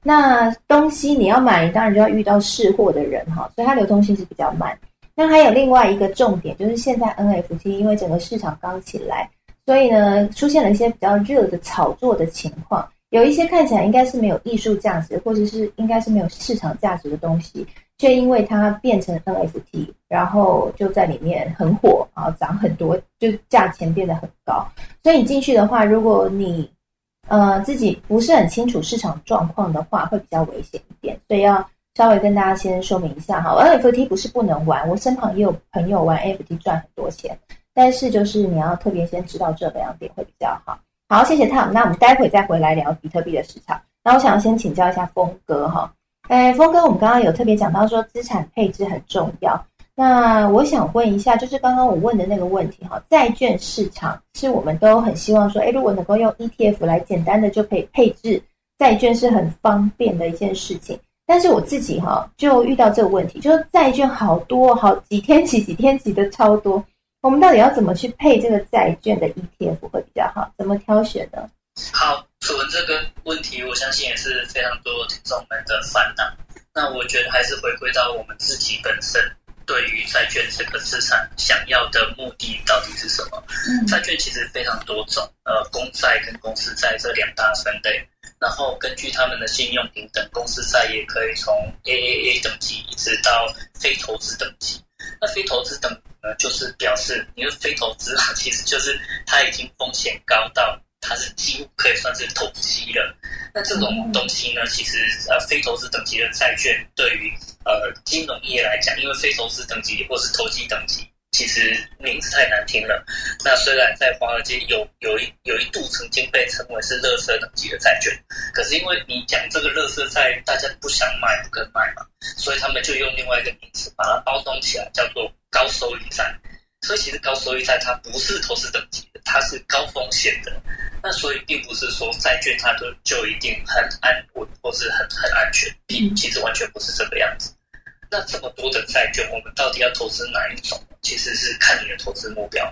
那东西你要买，当然就要遇到试货的人哈，所以它流通性是比较慢。那还有另外一个重点，就是现在 NFT 因为整个市场刚起来，所以呢出现了一些比较热的炒作的情况，有一些看起来应该是没有艺术价值，或者是应该是没有市场价值的东西。却因为它变成 NFT，然后就在里面很火啊，涨很多，就价钱变得很高。所以你进去的话，如果你呃自己不是很清楚市场状况的话，会比较危险一点。所以要稍微跟大家先说明一下哈，NFT 不是不能玩，我身旁也有朋友玩 NFT 赚很多钱，但是就是你要特别先知道这两点会比较好。好，谢谢 Tom，那我们待会再回来聊比特币的市场。那我想要先请教一下峰哥哈。哎，峰哥，我们刚刚有特别讲到说资产配置很重要。那我想问一下，就是刚刚我问的那个问题哈，债券市场是我们都很希望说，哎，如果能够用 ETF 来简单的就可以配置债券，是很方便的一件事情。但是我自己哈就遇到这个问题，就是债券好多，好几天起几天起的超多，我们到底要怎么去配这个债券的 ETF 会比较好？怎么挑选呢？好。楚文这个问题，我相信也是非常多听众们的烦恼。那我觉得还是回归到我们自己本身，对于债券这个资产想要的目的到底是什么？债券其实非常多种，呃，公债跟公司债这两大分类。然后根据他们的信用平等，公司债也可以从 AAA 等级一直到非投资等级。那非投资等呢，就是表示因为非投资啊，其实就是它已经风险高到。它是几乎可以算是投机了。那这种东西呢，其实呃，非投资等级的债券对于呃金融业来讲，因为非投资等级或是投机等级，其实名字太难听了。那虽然在华尔街有有一有一度曾经被称为是乐色等级的债券，可是因为你讲这个乐色债，大家不想卖不肯卖嘛，所以他们就用另外一个名词把它包装起来，叫做高收益债。所以其实高收益债它不是投资等级的，它是高风险的。那所以并不是说债券它都就一定很安稳或是很很安全，并其实完全不是这个样子。那这么多的债券，我们到底要投资哪一种？其实是看你的投资目标。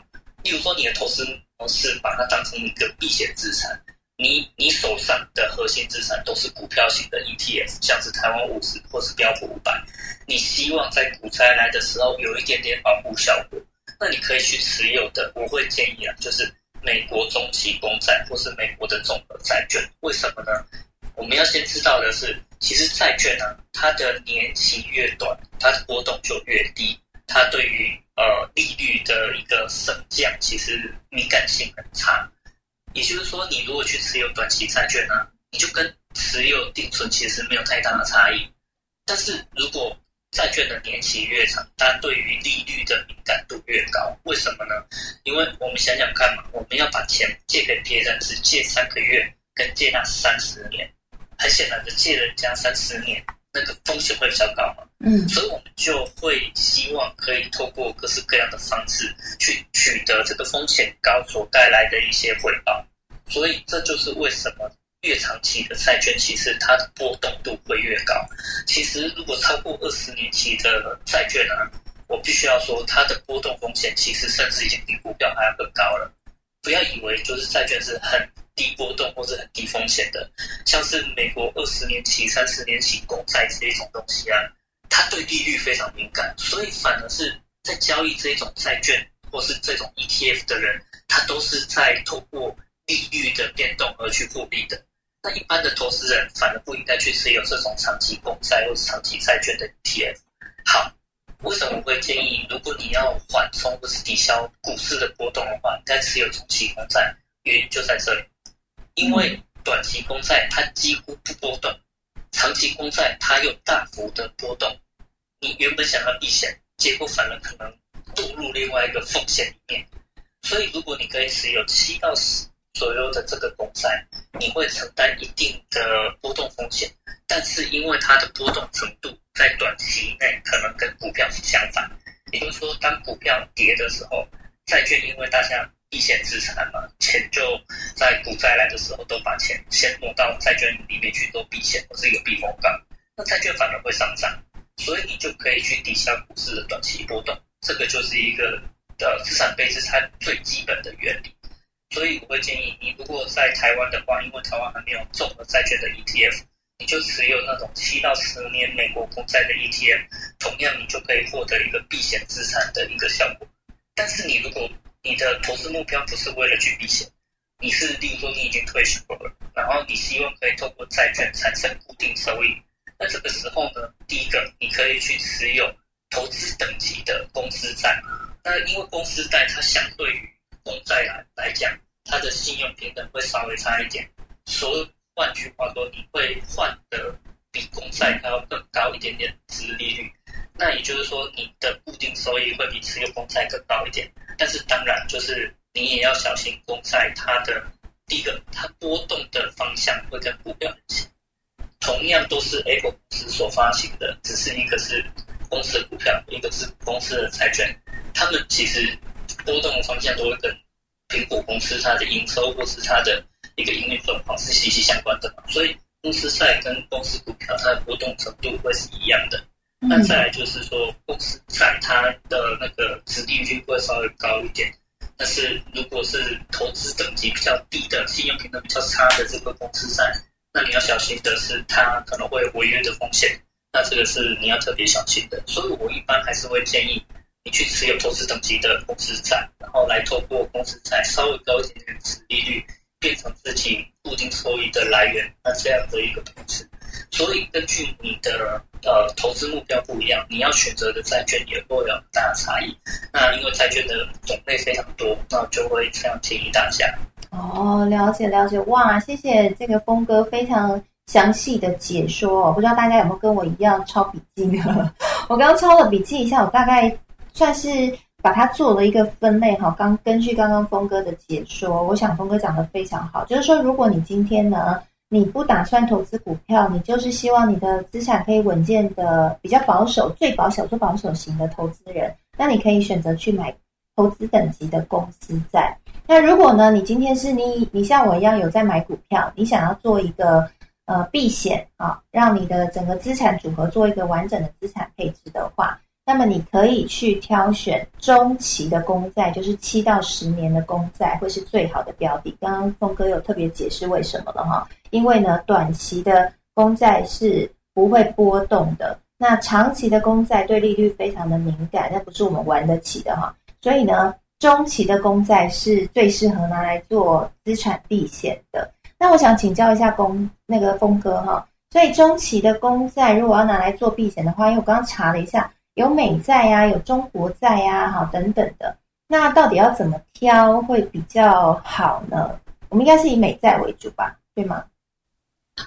例如说你的投资模式把它当成一个避险资产，你你手上的核心资产都是股票型的 ETF，像是台湾五十或是标普五百，你希望在股灾来的时候有一点点保护效果，那你可以去持有的。我会建议啊，就是美国中期公债或是美国的综合债券。为什么呢？我们要先知道的是，其实债券呢，它的年期越短，它的波动就越低，它对于呃利率的一个升降，其实敏感性很差。也就是说，你如果去持有短期债券呢，你就跟持有定存其实没有太大的差异。但是如果债券的年期越长，它对于利率的敏感度越高。为什么呢？因为我们想想看嘛，我们要把钱借给别人，是借三个月，跟借那三十年。很显然的，借人家三十年，那个风险会比较高嘛。嗯，所以我们就会希望可以透过各式各样的方式去取得这个风险高所带来的一些回报。所以这就是为什么越长期的债券，其实它的波动度会越高。其实如果超过二十年期的债券呢，我必须要说，它的波动风险其实甚至已经比股票还要更高了。不要以为就是债券是很。低波动或者很低风险的，像是美国二十年期、三十年期公债这一种东西啊，它对利率非常敏感，所以反而是在交易这一种债券或是这种 ETF 的人，他都是在透过利率的变动而去获利的。那一般的投资人反而不应该去持有这种长期公债或是长期债券的 ETF。好，为什么我会建议，如果你要缓冲或是抵消股市的波动的话，应该持有长期公债？原因就在这里。因为短期公债它几乎不波动，长期公债它又大幅的波动。你原本想要避险，结果反而可能堕入另外一个风险里面。所以，如果你可以持有七到十左右的这个公债，你会承担一定的波动风险。但是，因为它的波动程度在短期内可能跟股票是相反，也就是说，当股票跌的时候，债券因为大家。避险资产嘛，钱就在股灾来的时候都把钱先挪到债券里面去做避险，或是一个避风港。那债券反而会上涨，所以你就可以去抵消股市的短期波动。这个就是一个的资产配置它最基本的原理。所以我会建议你，如果在台湾的话，因为台湾还没有综合债券的 ETF，你就持有那种七到十年美国公债的 ETF，同样你就可以获得一个避险资产的一个效果。但是你如果你的投资目标不是为了去避险，你是例如说你已经退休了，然后你希望可以透过债券产生固定收益。那这个时候呢，第一个你可以去持有投资等级的公司债。那因为公司债它相对于公债来来讲，它的信用平等会稍微差一点。所以换句话说，你会换的比公债还要更高一点点值利率。那也就是说，你的固定收益会比持有公债更高一点。但是当然，就是你也要小心公债，它的第一个，它波动的方向会跟股票很像。同样都是 Apple 公司所发行的，只是一个是公司的股票，一个是公司的债券，他们其实波动的方向都会跟苹果公司它的营收或是它的一个营运状况是息息相关的嘛。所以公司债跟公司股票它的波动程度会是一样的。那再来就是说，公司债它的那个殖利率会稍微高一点，但是如果是投资等级比较低的、信用评分比较差的这个公司债，那你要小心的是它可能会违约的风险，那这个是你要特别小心的。所以我一般还是会建议你去持有投资等级的公司债，然后来透过公司债稍微高一点点的利率，变成自己固定收益的来源，那这样的一个投资。所以根据你的。呃，投资目标不一样，你要选择的债券也会有很大的差异。那因为债券的种类非常多，那就会这样建议大家。哦，了解了解，哇，谢谢这个峰哥非常详细的解说。不知道大家有没有跟我一样抄笔记呢？<laughs> 我刚刚抄了笔记一下，我大概算是把它做了一个分类哈。刚根据刚刚峰哥的解说，我想峰哥讲的非常好，就是说如果你今天呢。你不打算投资股票，你就是希望你的资产可以稳健的、比较保守、最保守、最保守型的投资人，那你可以选择去买投资等级的公司债。那如果呢，你今天是你你像我一样有在买股票，你想要做一个呃避险啊，让你的整个资产组合做一个完整的资产配置的话，那么你可以去挑选中期的公债，就是七到十年的公债，会是最好的标的。刚刚峰哥有特别解释为什么了哈，因为呢，短期的公债是不会波动的，那长期的公债对利率非常的敏感，那不是我们玩得起的哈。所以呢，中期的公债是最适合拿来做资产避险的。那我想请教一下公那个峰哥哈，所以中期的公债如果要拿来做避险的话，因为我刚刚查了一下。有美债呀，有中国债呀，好等等的。那到底要怎么挑会比较好呢？我们应该是以美债为主吧，对吗？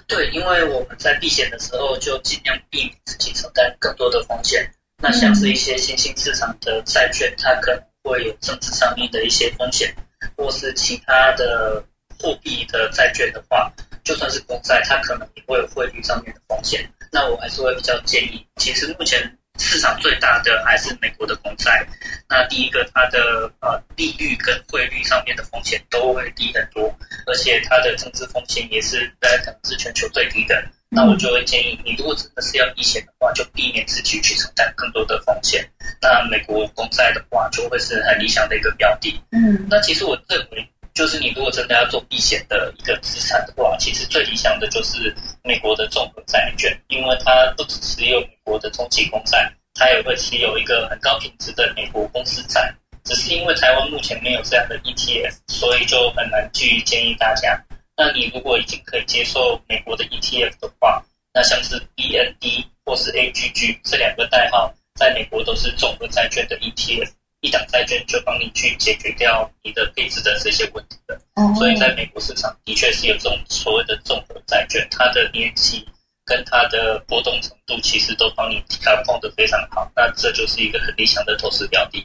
对，因为我们在避险的时候就尽量避免自己承担更多的风险。那像是一些新兴市场的债券，它可能会有政治上面的一些风险，或是其他的货币的债券的话，就算是公债，它可能也会有汇率上面的风险。那我还是会比较建议，其实目前。市场最大的还是美国的公债，那第一个它的呃利率跟汇率上面的风险都会低很多，而且它的政治风险也是在可能是全球最低的。那我就会建议你，如果真的是要避险的话，就避免自己去承担更多的风险。那美国公债的话，就会是很理想的一个标的。嗯，那其实我认为。就是你如果真的要做避险的一个资产的话，其实最理想的就是美国的综合债券，因为它不只持有美国的中期公债，它也会持有一个很高品质的美国公司债。只是因为台湾目前没有这样的 ETF，所以就很难去建议大家。那你如果已经可以接受美国的 ETF 的话，那像是 BND 或是 AGG 这两个代号，在美国都是综合债券的 ETF。一档债券就帮你去解决掉你的配置的这些问题的，所以在美国市场的确是有这种所谓的综合债券，它的年期跟它的波动程度其实都帮你调控的非常好，那这就是一个很理想的投资标的。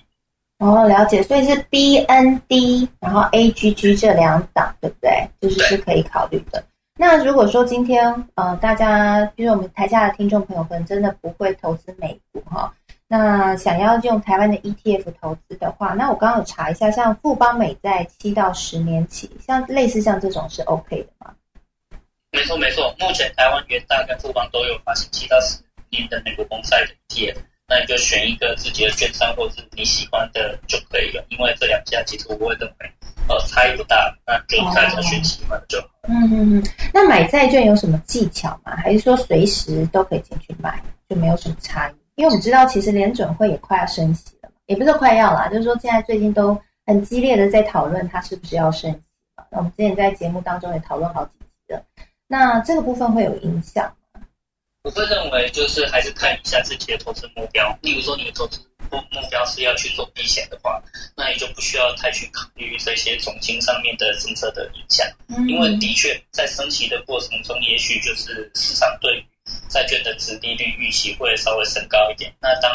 哦，了解，所以是 BND 然后 AGG 这两档对不对？就是是可以考虑的。那如果说今天呃大家，比如我们台下的听众朋友们真的不会投资美。那想要用台湾的 ETF 投资的话，那我刚刚有查一下，像富邦美在七到十年起，像类似像这种是 OK 的吗？没错没错，目前台湾元大跟富邦都有发行七到十年的美国公债的 ETF，那你就选一个自己的券商或是你喜欢的就可以了，因为这两家其实我会认为呃差异不大，那就大家选喜欢的就好。嗯嗯嗯，那买债券有什么技巧吗？还是说随时都可以进去买，就没有什么差异？因为我们知道，其实联准会也快要升息了，也不是快要啦，就是说现在最近都很激烈的在讨论它是不是要升息那我们之前在节目当中也讨论好几集了，那这个部分会有影响吗？我会认为就是还是看一下自己的投资目标，例如说你的投资目目标是要去做避险的话，那你就不需要太去考虑这些总金上面的政策的影响，因为的确在升息的过程中，也许就是市场对。债券的值利率预期会稍微升高一点。那当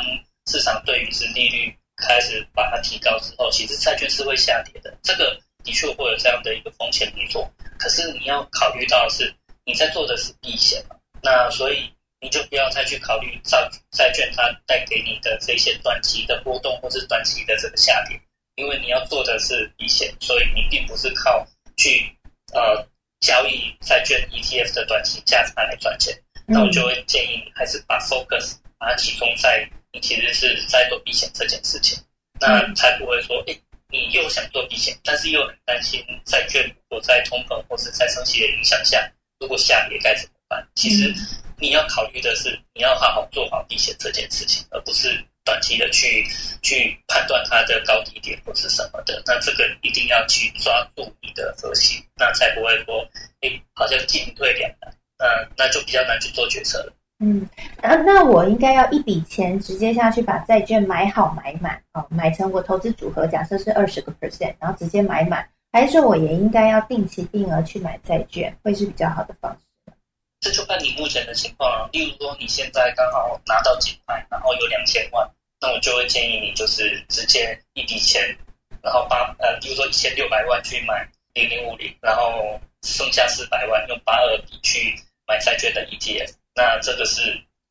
市场对于值利率开始把它提高之后，其实债券是会下跌的。这个的确会有这样的一个风险没错。可是你要考虑到的是，你在做的是避险嘛？那所以你就不要再去考虑债债券它带给你的这些短期的波动或是短期的这个下跌，因为你要做的是避险，所以你并不是靠去呃交易债券 ETF 的短期价差来赚钱。那我就会建议你还是把 focus 把它集中在你其实是在做避险这件事情，那才不会说，哎，你又想做避险，但是又很担心债券如果在通膨或是在升息的影响下，如果下跌该怎么办？其实你要考虑的是，你要好好做好避险这件事情，而不是短期的去去判断它的高低点或是什么的。那这个一定要去抓住你的核心，那才不会说，哎，好像进退两难。嗯，那就比较难去做决策了。嗯，那那我应该要一笔钱直接下去把债券买好买满哦，买成我投资组合，假设是二十个 percent，然后直接买满，还是说我也应该要定期定额去买债券，会是比较好的方式？这就看你目前的情况了。例如说你现在刚好拿到几块，然后有两千万，那我就会建议你就是直接一笔钱，然后八呃，比如说一千六百万去买零零五零，然后剩下四百万用八二比去。买债券的 ETF，那这个是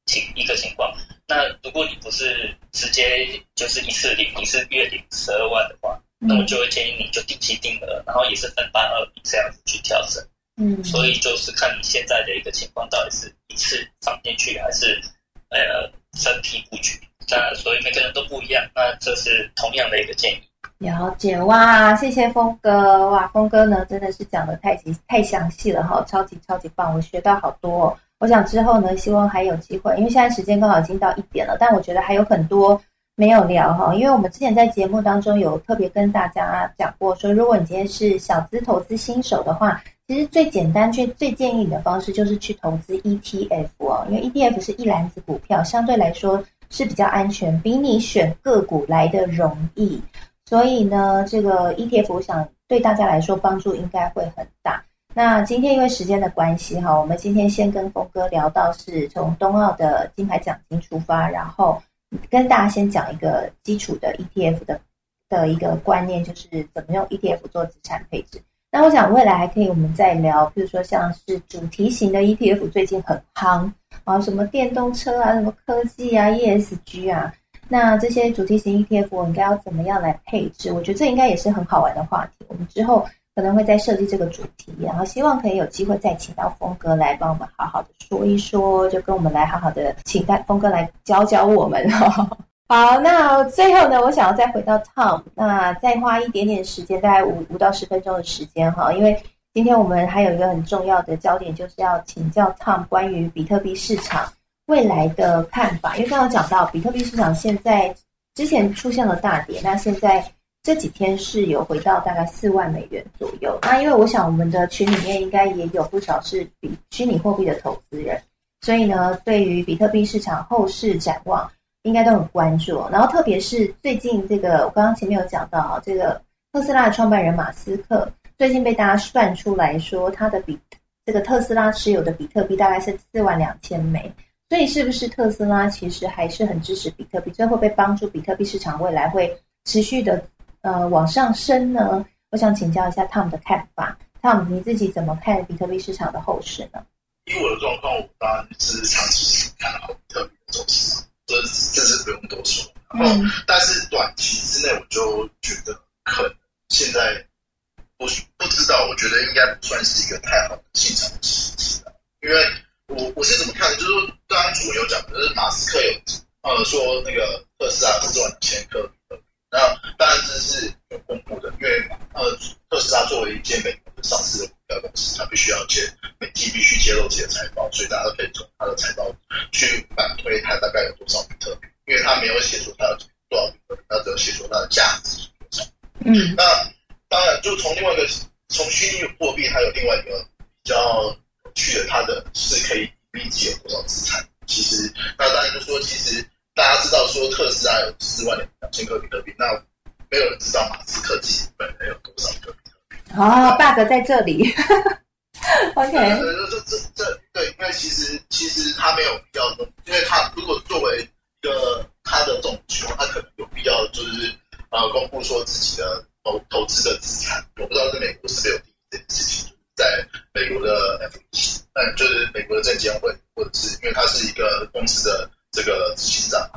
情一个情况。那如果你不是直接就是一次领，你是月领十二万的话，那我就会建议你就定期定额，然后也是分八二比这样子去调整。嗯，所以就是看你现在的一个情况，到底是一次放进去，还是呃分批布局。那所以每个人都不一样，那这是同样的一个建议。了解哇，谢谢峰哥哇，峰哥呢真的是讲的太细太详细了哈，超级超级棒，我学到好多。我想之后呢，希望还有机会，因为现在时间刚好已经到一点了，但我觉得还有很多没有聊哈。因为我们之前在节目当中有特别跟大家讲过，说如果你今天是小资投资新手的话，其实最简单、最最建议你的方式就是去投资 ETF 哦，因为 ETF 是一篮子股票，相对来说是比较安全，比你选个股来的容易。所以呢，这个 ETF 我想对大家来说帮助应该会很大。那今天因为时间的关系哈，我们今天先跟峰哥聊到是从冬奥的金牌奖金出发，然后跟大家先讲一个基础的 ETF 的的一个观念，就是怎么用 ETF 做资产配置。那我想未来还可以我们再聊，比如说像是主题型的 ETF 最近很夯啊，什么电动车啊，什么科技啊，ESG 啊。那这些主题型 ETF 我应该要怎么样来配置？我觉得这应该也是很好玩的话题。我们之后可能会再设计这个主题，然后希望可以有机会再请到峰哥来帮我们好好的说一说，就跟我们来好好的请到峰哥来教教我们哈。<laughs> 好，那最后呢，我想要再回到 Tom，那再花一点点时间，大概五五到十分钟的时间哈，因为今天我们还有一个很重要的焦点，就是要请教 Tom 关于比特币市场。未来的看法，因为刚刚讲到比特币市场现在之前出现了大跌，那现在这几天是有回到大概四万美元左右。那因为我想我们的群里面应该也有不少是比虚拟货币的投资人，所以呢，对于比特币市场后市展望应该都很关注。然后特别是最近这个，我刚刚前面有讲到啊，这个特斯拉的创办人马斯克最近被大家算出来说，他的比这个特斯拉持有的比特币大概是四万两千枚。所以，是不是特斯拉其实还是很支持比特币？这会不会帮助比特币市场未来会持续的呃往上升呢？我想请教一下 Tom 的看法。Tom，你自己怎么看比特币市场的后市呢？以我的状况，我当然是长期看好比特币的走势，这这是不用多说。然后，但是短期之内，我就觉得可能现在不不知道，我觉得应该不算是一个太好的进场时机了，因为。我我是怎么看的？就是说，刚主有讲，就是马斯克有呃说那个特斯拉四万两千颗，那当然这是有公布的，因为呃特斯拉作为一间美国的上市的股票公司，它必须要揭每季必须揭露自己的财报，所以大家可以从它的财报去反推它大概有多少比特币，因为它没有写出它有多少比特币，它只有写出它的价值是多少。嗯，那当然就从另外一个从虚拟货币还有另外一个比较。去的它的是可以预计有多少资产？其实那大家就说，其实大家知道说特斯拉有四万两千个比特币，那没有人知道马斯克自己本人有多少个比特币。哦，bug 在这里。<laughs> OK。这这这对，因为其实其实他没有必要弄，因为他如果作为一个他的总球，他可能有必要就是呃公布说自己的投投资的资产。我不知道在美国是没有这件事情。在美国的 F，嗯，就是证监会，或者是因为他是一个公司的这个执行长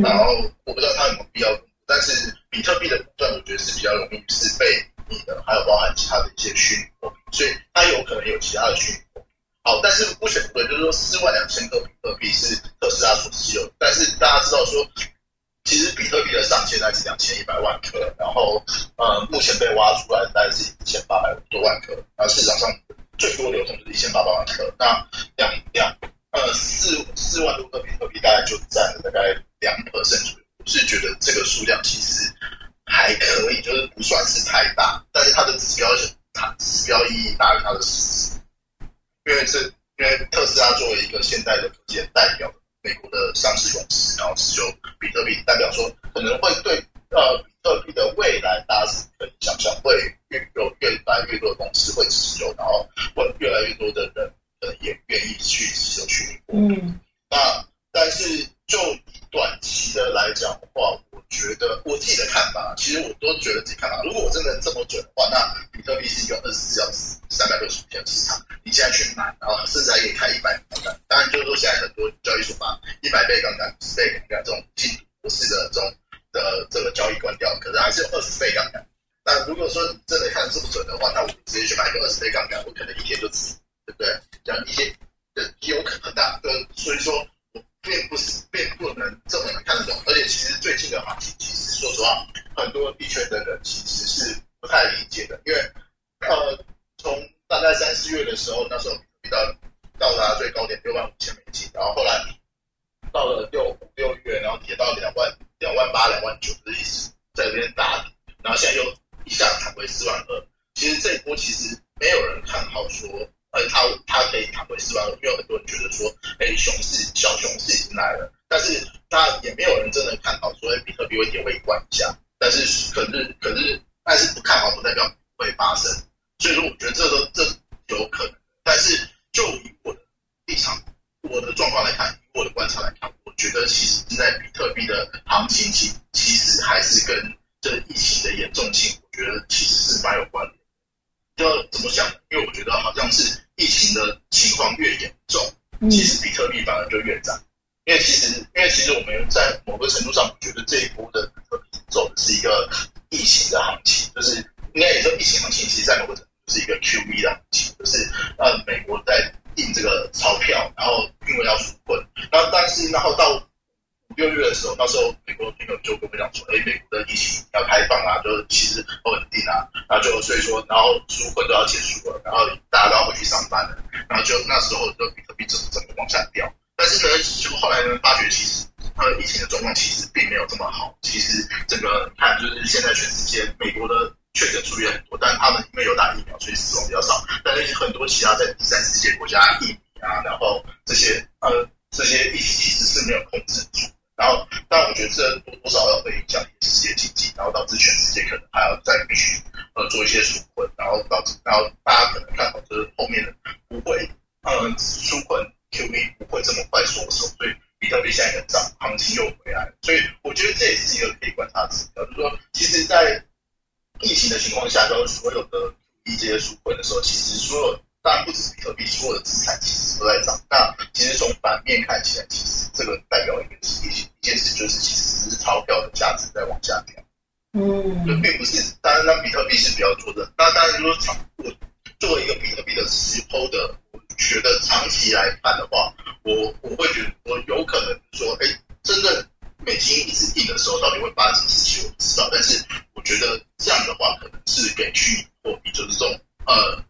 嘛，然后我不知道他有没有必要，但是比特币的股段我觉得是比较容易熊市小熊市已经来了，但是它也没有人真的看好说，比特币会跌回一下。但是可是可是但是不看好不代表会发生，所以说我觉得这都这有可能，但是就以我的立场、我的状况来看，以我的观察来看，我觉得其实现在比特币的行情其其实还是跟这疫情的严重性，我觉得其实是蛮有关联。就怎么想？因为我觉得好像是疫情的情况越严重，其实比特币反而就越涨。因为其实，因为其实我们在某个程度上，我觉得这一波的比特币走的是一个疫情的行情，就是应该也说疫情行情，其实在某个程度是一个 QV 的行情，就是呃美国在印这个钞票，然后因为要纾困，然后但是然后到六月的时候，到时候美国朋友就跟我讲说，哎，美国的疫情要开放啊，就其实不稳定啊，然后就所以说，然后纾困都要结束了，然后大家都要回去上班了，然后就那时候就比特币整整个往下掉。但是呢，就后来呢，发觉其实它疫情的状况其实并没有这么好。其实整个看，就是现在全世界，美国的确诊数也很多，但他们因为有打疫苗，所以死亡比较少。但是很多其他在第三世界国家，印尼啊，然后这些呃这些疫情其实是没有控制住。然后，但我觉得这多多少少会影响世界经济，然后导致全世界可能还要再必须呃做一些纾困，然后导致然后大家可能看好就是后面的不会嗯纾困。Q V 不会这么快缩手，所以比特币现在很涨，行情又回来，所以我觉得这也是一个可以观察指标，就是说，其实，在疫情的情况下，跟所有的 B 这些纾困的时候，其实所有当然不止比特币，所有的资产其实都在涨。那其实从反面看起来，其实这个代表一个一一件事，就是其实是钞票的价值在往下掉。嗯，就并不是，当然，那比特币是比较做的。那当然说，长我作为一个比特币的持抛的。我觉得长期来看的话，我我会觉得我有可能说，哎，真的美金一直印的时候，到底会发生什么事情，我不知道。但是我觉得这样的话，可能是给虚拟货币就是这种呃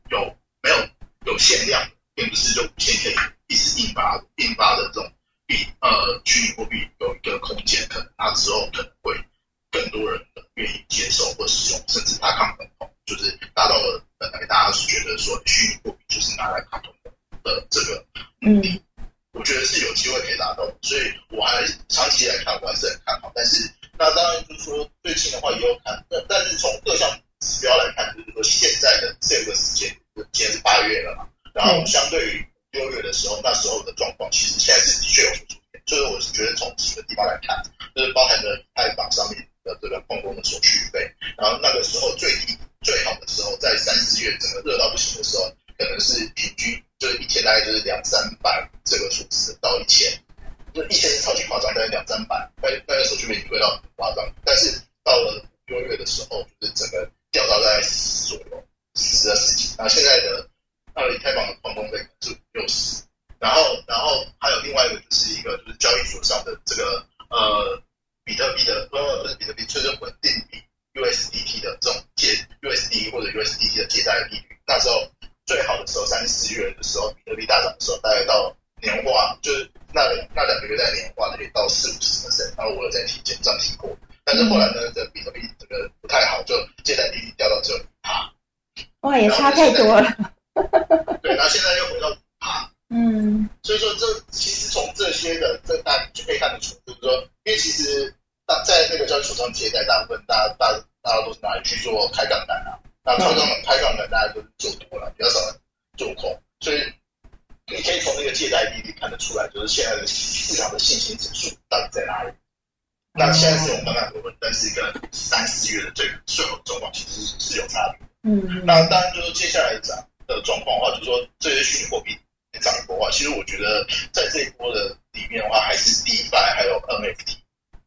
三四月的最最后的状况其实是有差别。嗯，那当然就是接下来涨的状况的话，就是说这些虚拟货币涨一波的话，其实我觉得在这一波的里面的话，还是 DeFi 还有 NFT，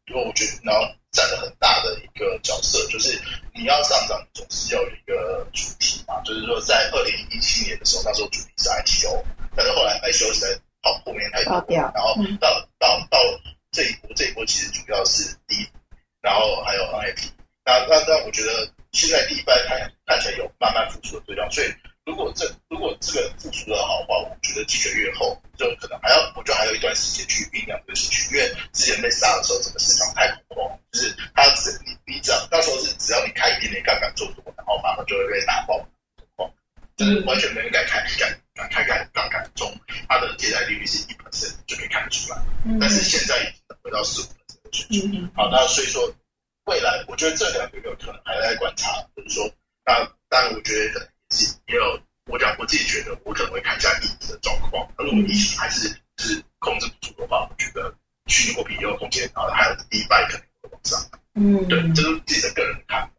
因为我觉得然后。占了很大的一个角色，就是你要上涨，总是要有一个主题嘛。就是说，在二零一七年的时候，那时候主题是 IPO，但是后来 IPO 实在跑后面太多，然后到到到这一波，这一波其实主要是第一，然后还有 NFT。那那那，我觉得现在第一班看看起来有慢慢复苏的对象，所以如果这如果这个复苏的好的话，我觉得几个月后就可能还要，我觉得还有一段时间去酝酿这个事情。因为之前被杀的时候，整个市场太恐慌，就是它只你你只要到时候是只要你开一点点杠杆做多，然后马上就会被打爆，就是完全没人敢开敢敢开开杠杆中，它的借贷利率是一 percent 就可以看得出来。但是现在已经回到四五 percent 的水平。好，那所以说未来我觉得这两个有可能还在观察，就是说，那当然我觉得也。是也有，我讲我自己觉得，我可能会看一下疫情的状况。如果疫情还是是控制不住的话，我觉得虚拟货币也有空间，然后还有迪拜可能会往上。嗯，对，这是自己的个人看法。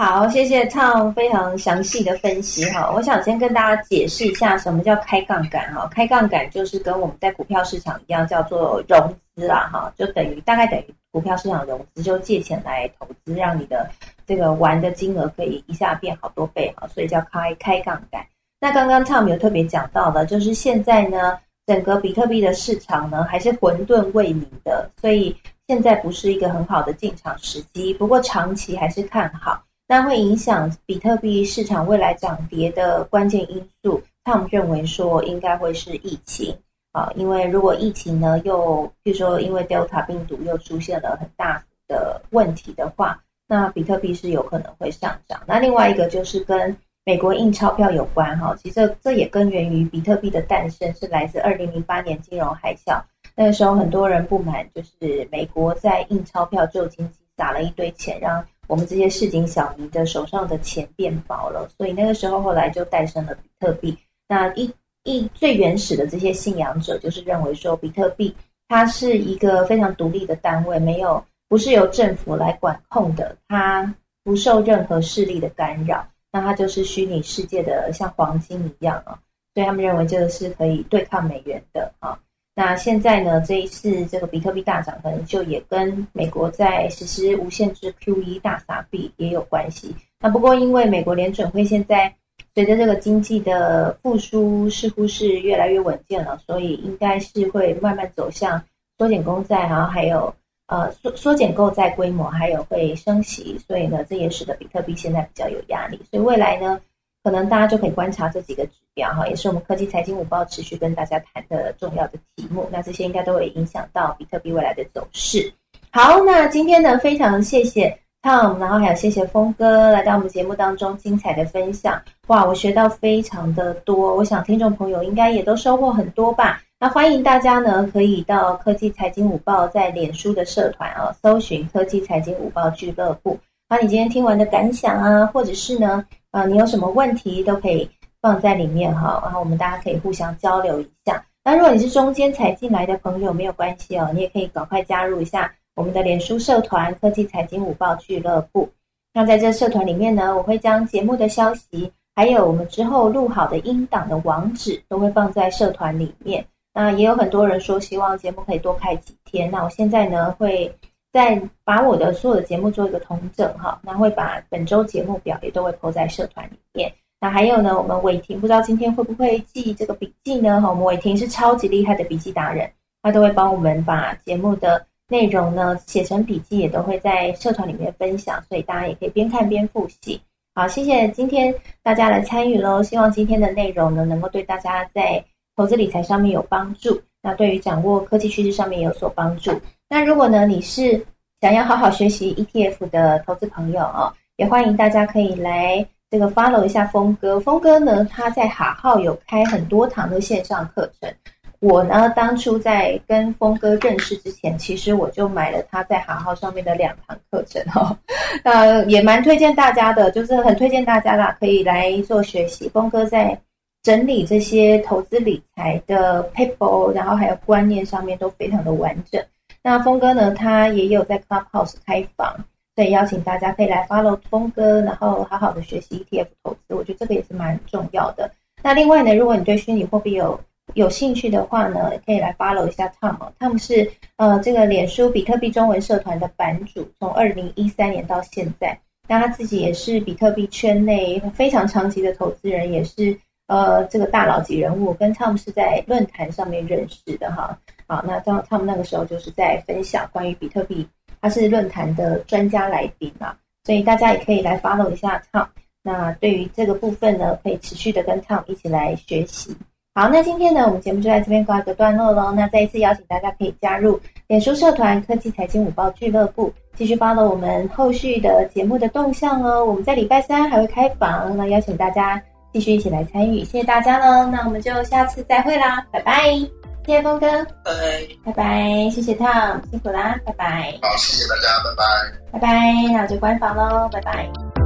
好，谢谢 Tom 非常详细的分析哈。我想先跟大家解释一下什么叫开杠杆哈。开杠杆就是跟我们在股票市场一样，叫做融资啦哈，就等于大概等于股票市场融资，就借钱来投资，让你的。这个玩的金额可以一下变好多倍哈，所以叫开开杠杆。那刚刚 Tom 有特别讲到的，就是现在呢，整个比特币的市场呢还是混沌未明的，所以现在不是一个很好的进场时机。不过长期还是看好。那会影响比特币市场未来涨跌的关键因素，Tom 认为说应该会是疫情啊，因为如果疫情呢又，譬如说因为 Delta 病毒又出现了很大的问题的话。那比特币是有可能会上涨。那另外一个就是跟美国印钞票有关哈，其实这也根源于比特币的诞生是来自二零零八年金融海啸。那个时候很多人不满，就是美国在印钞票救经济，撒了一堆钱，让我们这些市井小民的手上的钱变薄了。所以那个时候后来就诞生了比特币。那一一最原始的这些信仰者就是认为说，比特币它是一个非常独立的单位，没有。不是由政府来管控的，它不受任何势力的干扰，那它就是虚拟世界的像黄金一样啊，所以他们认为这个是可以对抗美元的啊。那现在呢，这一次这个比特币大涨，可能就也跟美国在实施无限制 QE 大撒币也有关系。那不过因为美国联准会现在随着这个经济的复苏似乎是越来越稳健了，所以应该是会慢慢走向缩减公债，然后还有。呃，缩缩减购债规模，还有会升息，所以呢，这也使得比特币现在比较有压力。所以未来呢，可能大家就可以观察这几个指标哈，也是我们科技财经午报持续跟大家谈的重要的题目。那这些应该都会影响到比特币未来的走势。好，那今天呢，非常谢谢 Tom，然后还有谢谢峰哥来到我们节目当中精彩的分享。哇，我学到非常的多，我想听众朋友应该也都收获很多吧。那欢迎大家呢，可以到科技财经午报在脸书的社团啊，搜寻科技财经午报俱乐部，把你今天听完的感想啊，或者是呢，呃，你有什么问题都可以放在里面哈，然后我们大家可以互相交流一下。那如果你是中间才进来的朋友，没有关系哦，你也可以赶快加入一下我们的脸书社团科技财经午报俱乐部。那在这社团里面呢，我会将节目的消息，还有我们之后录好的音档的网址，都会放在社团里面。那也有很多人说希望节目可以多开几天。那我现在呢会再把我的所有的节目做一个统整哈，那会把本周节目表也都会铺在社团里面。那还有呢，我们伟霆不知道今天会不会记这个笔记呢？哈，我们伟霆是超级厉害的笔记达人，他都会帮我们把节目的内容呢写成笔记，也都会在社团里面分享，所以大家也可以边看边复习。好，谢谢今天大家的参与喽，希望今天的内容呢能够对大家在。投资理财上面有帮助，那对于掌握科技趋势上面有所帮助。那如果呢，你是想要好好学习 ETF 的投资朋友啊，也欢迎大家可以来这个 follow 一下峰哥。峰哥呢，他在哈号有开很多堂的线上课程。我呢，当初在跟峰哥认识之前，其实我就买了他在哈号上面的两堂课程哈，呃，<laughs> 也蛮推荐大家的，就是很推荐大家啦，可以来做学习。峰哥在。整理这些投资理财的 paper，然后还有观念上面都非常的完整。那峰哥呢，他也有在 Clubhouse 开房，所以邀请大家可以来 follow 峰哥，然后好好的学习 ETF 投资。我觉得这个也是蛮重要的。那另外呢，如果你对虚拟货币有有兴趣的话呢，可以来 follow 一下 Tom。Tom 是呃这个脸书比特币中文社团的版主，从二零一三年到现在。那他自己也是比特币圈内非常长期的投资人，也是。呃，这个大佬级人物跟 Tom 是在论坛上面认识的哈。好，那当他们那个时候就是在分享关于比特币，他是论坛的专家来宾嘛，所以大家也可以来 follow 一下 Tom。那对于这个部分呢，可以持续的跟 Tom 一起来学习。好，那今天呢，我们节目就在这边告一个段落喽。那再一次邀请大家可以加入脸书社团科技财经午报俱乐部，继续 follow 我们后续的节目的动向哦。我们在礼拜三还会开房，那邀请大家继续一起来参与。谢谢大家喽，那我们就下次再会啦，拜拜。谢谢峰哥，拜拜，拜拜。谢谢 Tom，辛苦啦，拜拜。好，谢谢大家，拜拜，拜拜。那我就关房喽，拜拜。